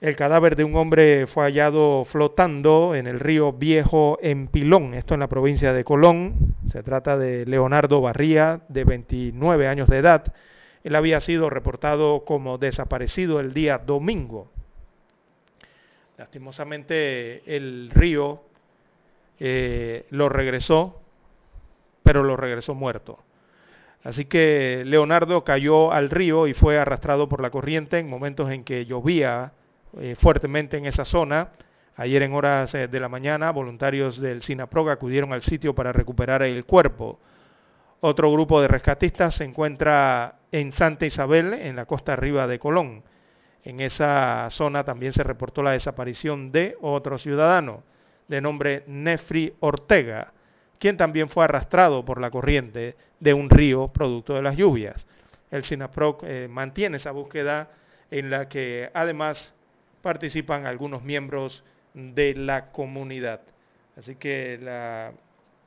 El cadáver de un hombre fue hallado flotando en el río Viejo en Pilón, esto en la provincia de Colón. Se trata de Leonardo Barría, de 29 años de edad. Él había sido reportado como desaparecido el día domingo Lastimosamente el río eh, lo regresó, pero lo regresó muerto. Así que Leonardo cayó al río y fue arrastrado por la corriente en momentos en que llovía eh, fuertemente en esa zona. Ayer en horas eh, de la mañana, voluntarios del SINAPROG acudieron al sitio para recuperar el cuerpo. Otro grupo de rescatistas se encuentra en Santa Isabel, en la costa arriba de Colón. En esa zona también se reportó la desaparición de otro ciudadano de nombre Nefri Ortega, quien también fue arrastrado por la corriente de un río producto de las lluvias. El SINAPROC eh, mantiene esa búsqueda en la que además participan algunos miembros de la comunidad. Así que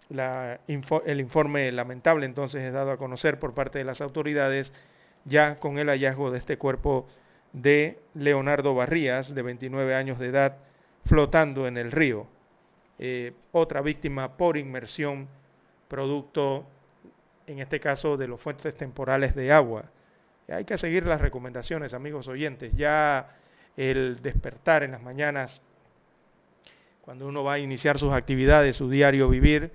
el informe lamentable entonces es dado a conocer por parte de las autoridades ya con el hallazgo de este cuerpo de Leonardo Barrías, de 29 años de edad, flotando en el río. Eh, otra víctima por inmersión, producto, en este caso, de los fuentes temporales de agua. Hay que seguir las recomendaciones, amigos oyentes. Ya el despertar en las mañanas, cuando uno va a iniciar sus actividades, su diario vivir,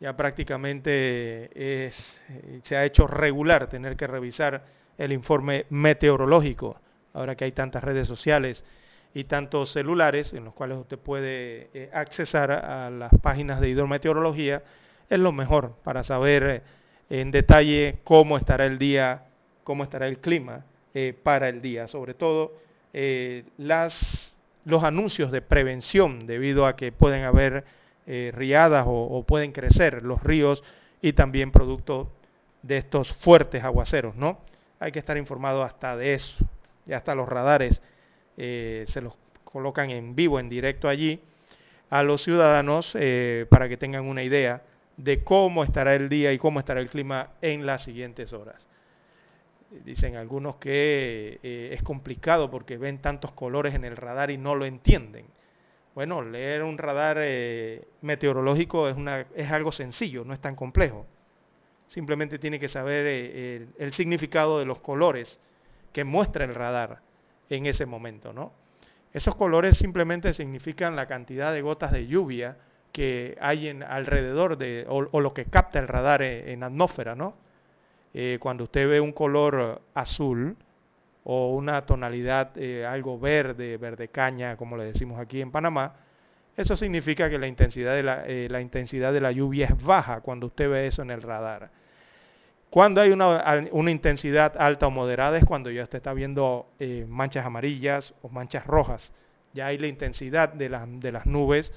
ya prácticamente es, se ha hecho regular tener que revisar el informe meteorológico ahora que hay tantas redes sociales y tantos celulares en los cuales usted puede eh, accesar a las páginas de hidrometeorología, es lo mejor para saber eh, en detalle cómo estará el día, cómo estará el clima eh, para el día, sobre todo las, los anuncios de prevención debido a que pueden haber riadas o, pueden crecer los ríos y también producto de estos fuertes aguaceros, ¿no? Hay que estar informado hasta de eso ya hasta los radares eh, se los colocan en vivo, en directo allí, a los ciudadanos eh, para que tengan una idea de cómo estará el día y cómo estará el clima en las siguientes horas. Dicen algunos que eh, es complicado porque ven tantos colores en el radar y no lo entienden. Bueno, leer un radar meteorológico es, una, es algo sencillo, no es tan complejo. Simplemente tiene que saber el significado de los colores que muestra el radar en ese momento, ¿no? Esos colores simplemente significan la cantidad de gotas de lluvia que hay en, alrededor de, o, lo que capta el radar en, atmósfera, ¿no? Eh, cuando usted ve un color azul o una tonalidad eh, algo verde, verde caña, como le decimos aquí en Panamá, eso significa que la intensidad de la, eh, la intensidad de la lluvia es baja cuando usted ve eso en el radar. Cuando hay una, intensidad alta o moderada es cuando ya usted está viendo eh, manchas amarillas o manchas rojas. Ya hay la intensidad de, de las nubes,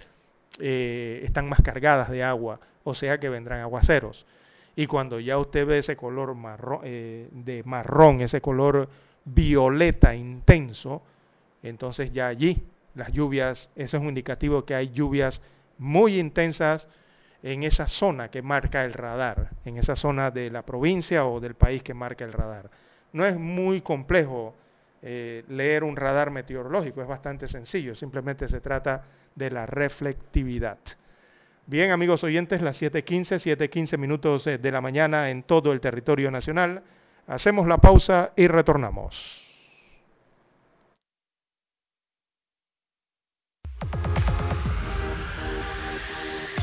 están más cargadas de agua, o sea que vendrán aguaceros. Y cuando ya usted ve ese color marrón, eh, de marrón, ese color violeta intenso, entonces ya allí las lluvias, eso es un indicativo que hay lluvias muy intensas, en esa zona que marca el radar, en esa zona de la provincia o del país que marca el radar. No es muy complejo eh, leer un radar meteorológico, es bastante sencillo, simplemente se trata de la reflectividad. Bien, amigos oyentes, las 7.15, 7.15 minutos eh, de la mañana en todo el territorio nacional. Hacemos la pausa y retornamos.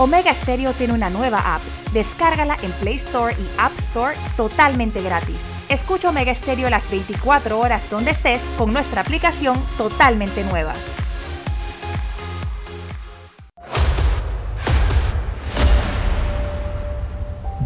Omega Stereo tiene una nueva app. Descárgala en Play Store y App Store totalmente gratis. Escucha Omega Stereo las 24 horas donde estés con nuestra aplicación totalmente nueva.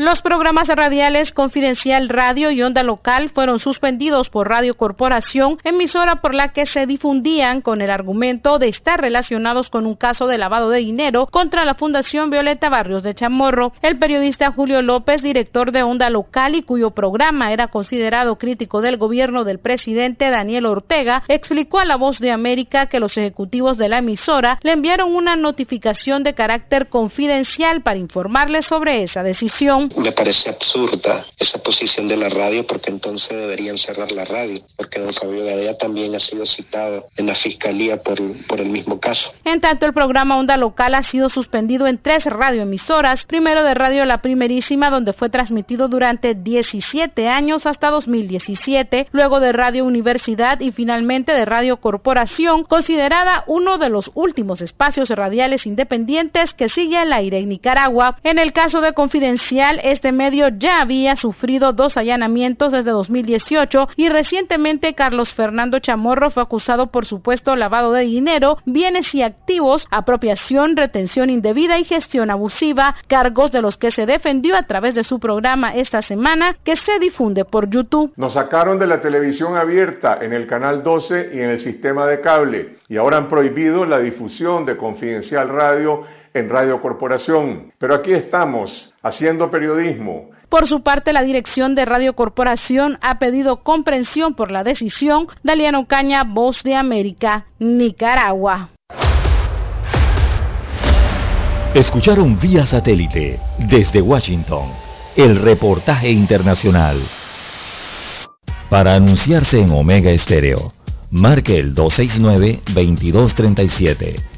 Los programas radiales Confidencial Radio y Onda Local fueron suspendidos por Radio Corporación, emisora por la que se difundían con el argumento de estar relacionados con un caso de lavado de dinero contra la Fundación Violeta Barrios de Chamorro. El periodista Julio López, director de Onda Local y cuyo programa era considerado crítico del gobierno del presidente Daniel Ortega, explicó a La Voz de América que los ejecutivos de la emisora le enviaron una notificación de carácter confidencial para informarle sobre esa decisión. Me parece absurda esa posición de la radio porque entonces deberían cerrar la radio, porque don Fabio Gadea también ha sido citado en la fiscalía por, por el mismo caso. En tanto, el programa Onda Local ha sido suspendido en tres radioemisoras, primero de Radio La Primerísima, donde fue transmitido durante 17 años hasta 2017, luego de Radio Universidad y finalmente de Radio Corporación, considerada uno de los últimos espacios radiales independientes que sigue al aire en Nicaragua. En el caso de Confidencial, este medio ya había sufrido dos allanamientos desde 2018 y recientemente Carlos Fernando Chamorro fue acusado por supuesto lavado de dinero, bienes y activos, apropiación, retención indebida y gestión abusiva, cargos de los que se defendió a través de su programa esta semana que se difunde por YouTube. Nos sacaron de la televisión abierta en el canal 12 y en el sistema de cable y ahora han prohibido la difusión de Confidencial Radio en Radio Corporación. Pero aquí estamos, haciendo periodismo. Por su parte, la dirección de Radio Corporación ha pedido comprensión por la decisión. Daliano Caña, Voz de América, Nicaragua. Escucharon vía satélite desde Washington el reportaje internacional. Para anunciarse en Omega Estéreo, marque el 269-2237.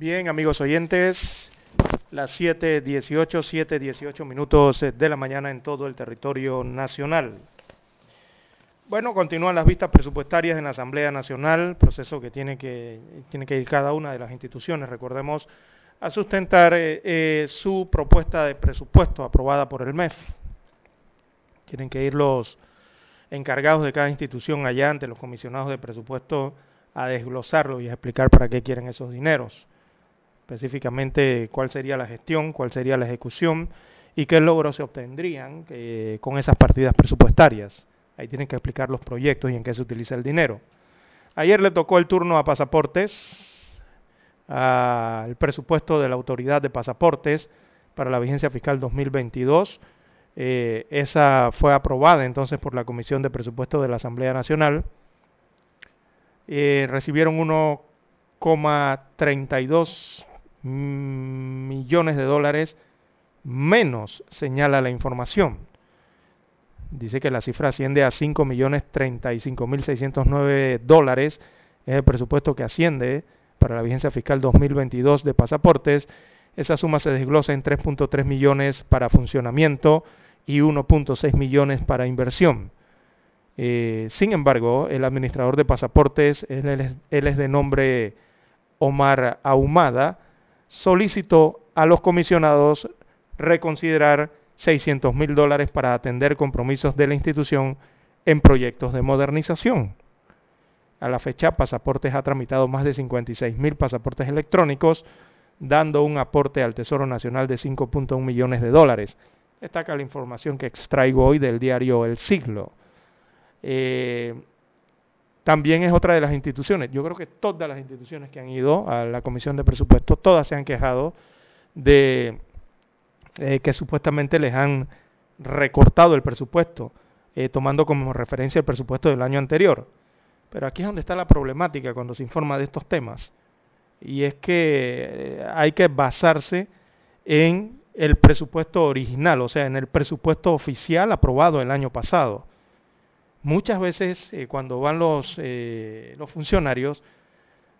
Bien, amigos oyentes, las 7.18, 7.18 minutos de la mañana en todo el territorio nacional. Bueno, continúan las vistas presupuestarias en la Asamblea Nacional, proceso que tiene que, tiene que ir cada una de las instituciones, recordemos, a sustentar eh, eh, su propuesta de presupuesto aprobada por el MEF. Tienen que ir los encargados de cada institución allá ante los comisionados de presupuesto a desglosarlo y a explicar para qué quieren esos dineros específicamente cuál sería la gestión, cuál sería la ejecución y qué logros se obtendrían eh, con esas partidas presupuestarias. Ahí tienen que explicar los proyectos y en qué se utiliza el dinero. Ayer le tocó el turno a pasaportes, al presupuesto de la autoridad de pasaportes para la vigencia fiscal 2022. Eh, esa fue aprobada entonces por la Comisión de Presupuesto de la Asamblea Nacional. Eh, recibieron 1,32 millones de dólares menos, señala la información. Dice que la cifra asciende a 5 millones 35 mil 609 dólares. Es el presupuesto que asciende para la vigencia fiscal 2022 de pasaportes. Esa suma se desglosa en 3.3 millones para funcionamiento y 1.6 millones para inversión. Eh, sin embargo, el administrador de pasaportes, él, él es de nombre Omar Ahumada, solicitó a los comisionados reconsiderar 600 mil dólares para atender compromisos de la institución en proyectos de modernización. A la fecha, Pasaportes ha tramitado más de 56 mil pasaportes electrónicos, dando un aporte al Tesoro Nacional de 5.1 millones de dólares. Destaca la información que extraigo hoy del diario El Siglo. Eh, también es otra de las instituciones. Yo creo que todas las instituciones que han ido a la Comisión de Presupuestos, todas se han quejado de eh, que supuestamente les han recortado el presupuesto, eh, tomando como referencia el presupuesto del año anterior. Pero aquí es donde está la problemática cuando se informa de estos temas. Y es que eh, hay que basarse en el presupuesto original, o sea, en el presupuesto oficial aprobado el año pasado. Muchas veces eh, cuando van los, eh, los funcionarios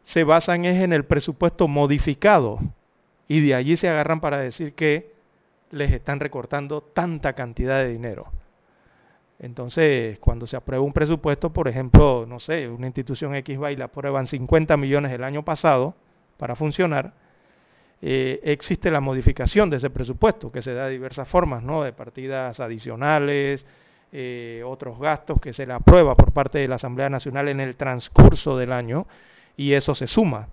se basan es en el presupuesto modificado y de allí se agarran para decir que les están recortando tanta cantidad de dinero. Entonces, cuando se aprueba un presupuesto, por ejemplo, no sé, una institución X va y le aprueban 50 millones el año pasado para funcionar, eh, existe la modificación de ese presupuesto, que se da de diversas formas, ¿no? De partidas adicionales, eh, otros gastos que se le aprueba por parte de la Asamblea Nacional en el transcurso del año, y eso se suma.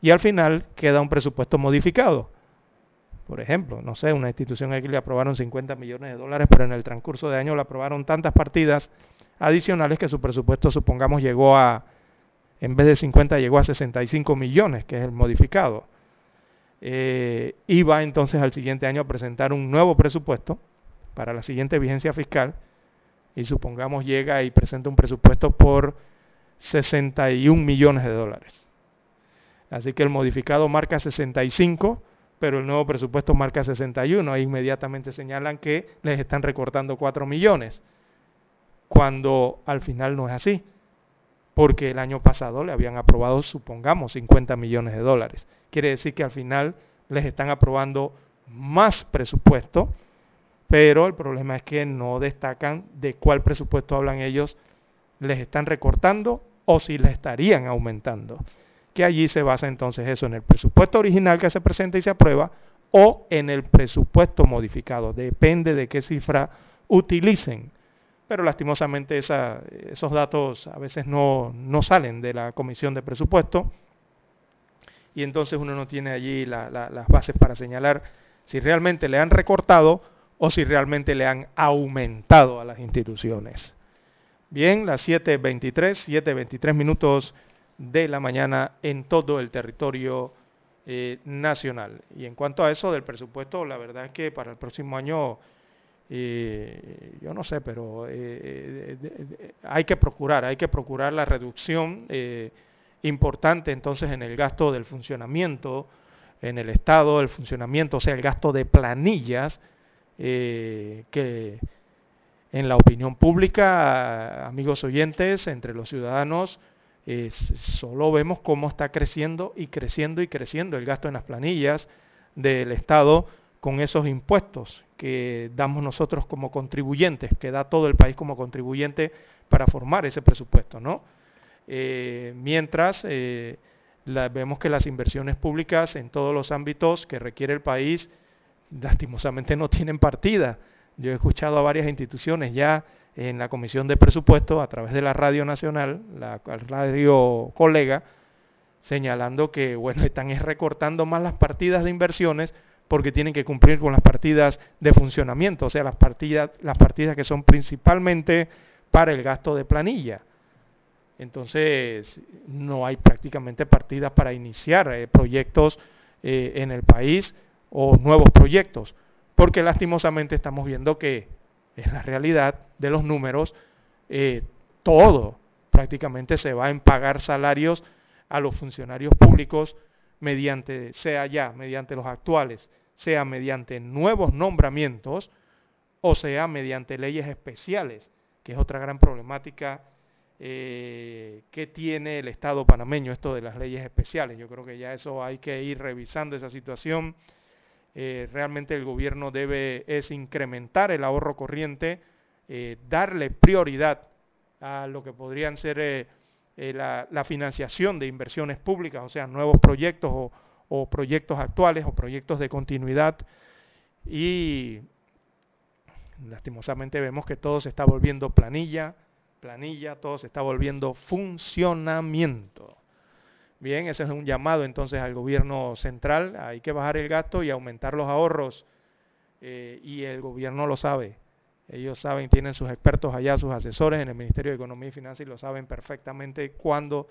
Y al final queda un presupuesto modificado. Por ejemplo, no sé, una institución X le aprobaron 50 millones de dólares, pero en el transcurso de año le aprobaron tantas partidas adicionales que su presupuesto, supongamos, llegó a, en vez de 50, llegó a 65 millones, que es el modificado. Eh, y va entonces al siguiente año a presentar un nuevo presupuesto para la siguiente vigencia fiscal y supongamos llega y presenta un presupuesto por 61 millones de dólares. Así que el modificado marca 65, pero el nuevo presupuesto marca 61. Ahí inmediatamente señalan que les están recortando 4 millones, cuando al final no es así, porque el año pasado le habían aprobado, supongamos, 50 millones de dólares. Quiere decir que al final les están aprobando más presupuesto, pero el problema es que no destacan de cuál presupuesto hablan ellos, les están recortando o si les estarían aumentando. Que allí se basa entonces eso en el presupuesto original que se presenta y se aprueba o en el presupuesto modificado. Depende de qué cifra utilicen. Pero lastimosamente esa- esos datos a veces no, no salen de la comisión de presupuesto y entonces uno no tiene allí la- la- las bases para señalar si realmente le han recortado o si realmente le han aumentado a las instituciones. Bien, las 7.23, 7.23 minutos de la mañana en todo el territorio eh, nacional. Y en cuanto a eso del presupuesto, la verdad es que para el próximo año, eh, yo no sé, pero eh, eh, hay que procurar, hay que procurar la reducción importante entonces en el gasto del funcionamiento en el Estado, el funcionamiento, o sea, el gasto de planillas, eh, que en la opinión pública, amigos oyentes, entre los ciudadanos, eh, solo vemos cómo está creciendo y creciendo y creciendo el gasto en las planillas del Estado con esos impuestos que damos nosotros como contribuyentes, que da todo el país como contribuyente para formar ese presupuesto, ¿no? Eh, mientras eh, vemos que las inversiones públicas en todos los ámbitos que requiere el país, lastimosamente no tienen partida. Yo he escuchado a varias instituciones ya en la Comisión de Presupuestos a través de la Radio Nacional, la radio colega, señalando que bueno, están es recortando más las partidas de inversiones porque tienen que cumplir con las partidas de funcionamiento, o sea, las partidas, las partidas que son principalmente para el gasto de planilla. Entonces, no hay prácticamente partidas para iniciar eh, proyectos eh, en el país o nuevos proyectos, porque lastimosamente estamos viendo que en la realidad de los números, eh, todo prácticamente se va en pagar salarios a los funcionarios públicos mediante, sea ya mediante los actuales, sea mediante nuevos nombramientos o sea mediante leyes especiales, que es otra gran problemática eh, que tiene el Estado panameño, esto de las leyes especiales. Yo creo que ya eso hay que ir revisando esa situación eh, realmente el gobierno debe es incrementar el ahorro corriente, eh, darle prioridad a lo que podrían ser eh, la, financiación de inversiones públicas, o sea, nuevos proyectos o, o proyectos actuales o proyectos de continuidad y lastimosamente vemos que todo se está volviendo planilla, planilla, todo se está volviendo funcionamiento. Bien, ese es un llamado entonces al gobierno central, hay que bajar el gasto y aumentar los ahorros eh, y el gobierno lo sabe. Ellos saben, tienen sus expertos allá, sus asesores en el Ministerio de Economía y Finanzas y lo saben perfectamente cuando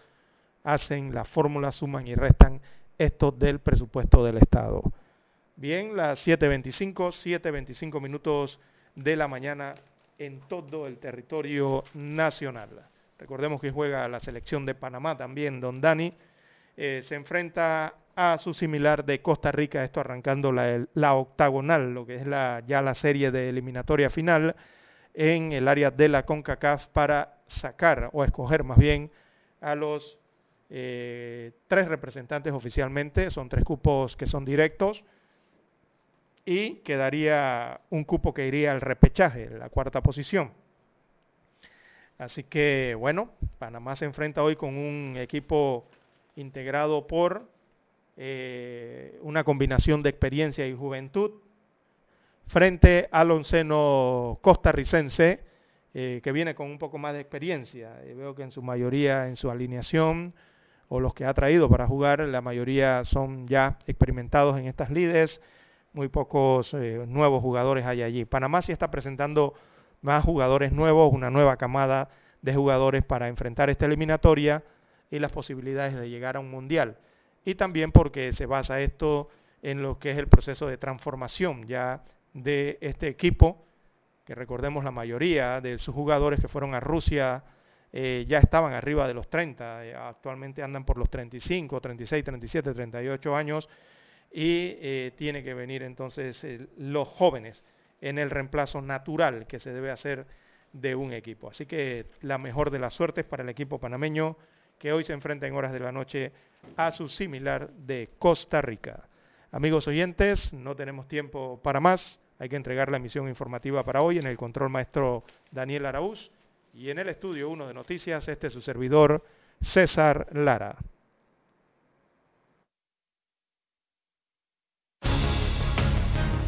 hacen la fórmula, suman y restan esto del presupuesto del Estado. Bien, las 7.25, 7.25 minutos de la mañana en todo el territorio nacional. Recordemos que juega la selección de Panamá también, don Dani. Eh, se enfrenta a su similar de Costa Rica, esto arrancando la, octagonal, lo que es la, ya la serie de eliminatoria final en el área de la CONCACAF para sacar o escoger más bien a los eh, tres representantes oficialmente, son tres cupos que son directos y quedaría un cupo que iría al repechaje, la cuarta posición. Así que bueno, Panamá se enfrenta hoy con un equipo integrado por eh, una combinación de experiencia y juventud frente al onceno costarricense eh, que viene con un poco más de experiencia. veo que en su mayoría, en su alineación, o los que ha traído para jugar, la mayoría son ya experimentados en estas lides, muy pocos eh, nuevos jugadores hay allí. Panamá sí está presentando más jugadores nuevos, una nueva camada de jugadores para enfrentar esta eliminatoria y las posibilidades de llegar a un mundial. Y también porque se basa esto en lo que es el proceso de transformación ya de este equipo, que recordemos la mayoría de sus jugadores que fueron a Rusia eh, ya estaban arriba de los 30, eh, actualmente andan por los 35, 36, 37, 38 años y eh, tiene que venir entonces los jóvenes en el reemplazo natural que se debe hacer de un equipo. Así que la mejor de las suertes para el equipo panameño que hoy se enfrenta en horas de la noche a su similar de Costa Rica. Amigos oyentes, no tenemos tiempo para más. Hay que entregar la emisión informativa para hoy en el control maestro Daniel Araúz. Y en el estudio 1 de noticias, este es su servidor, César Lara.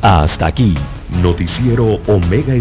Hasta aquí, Noticiero Omega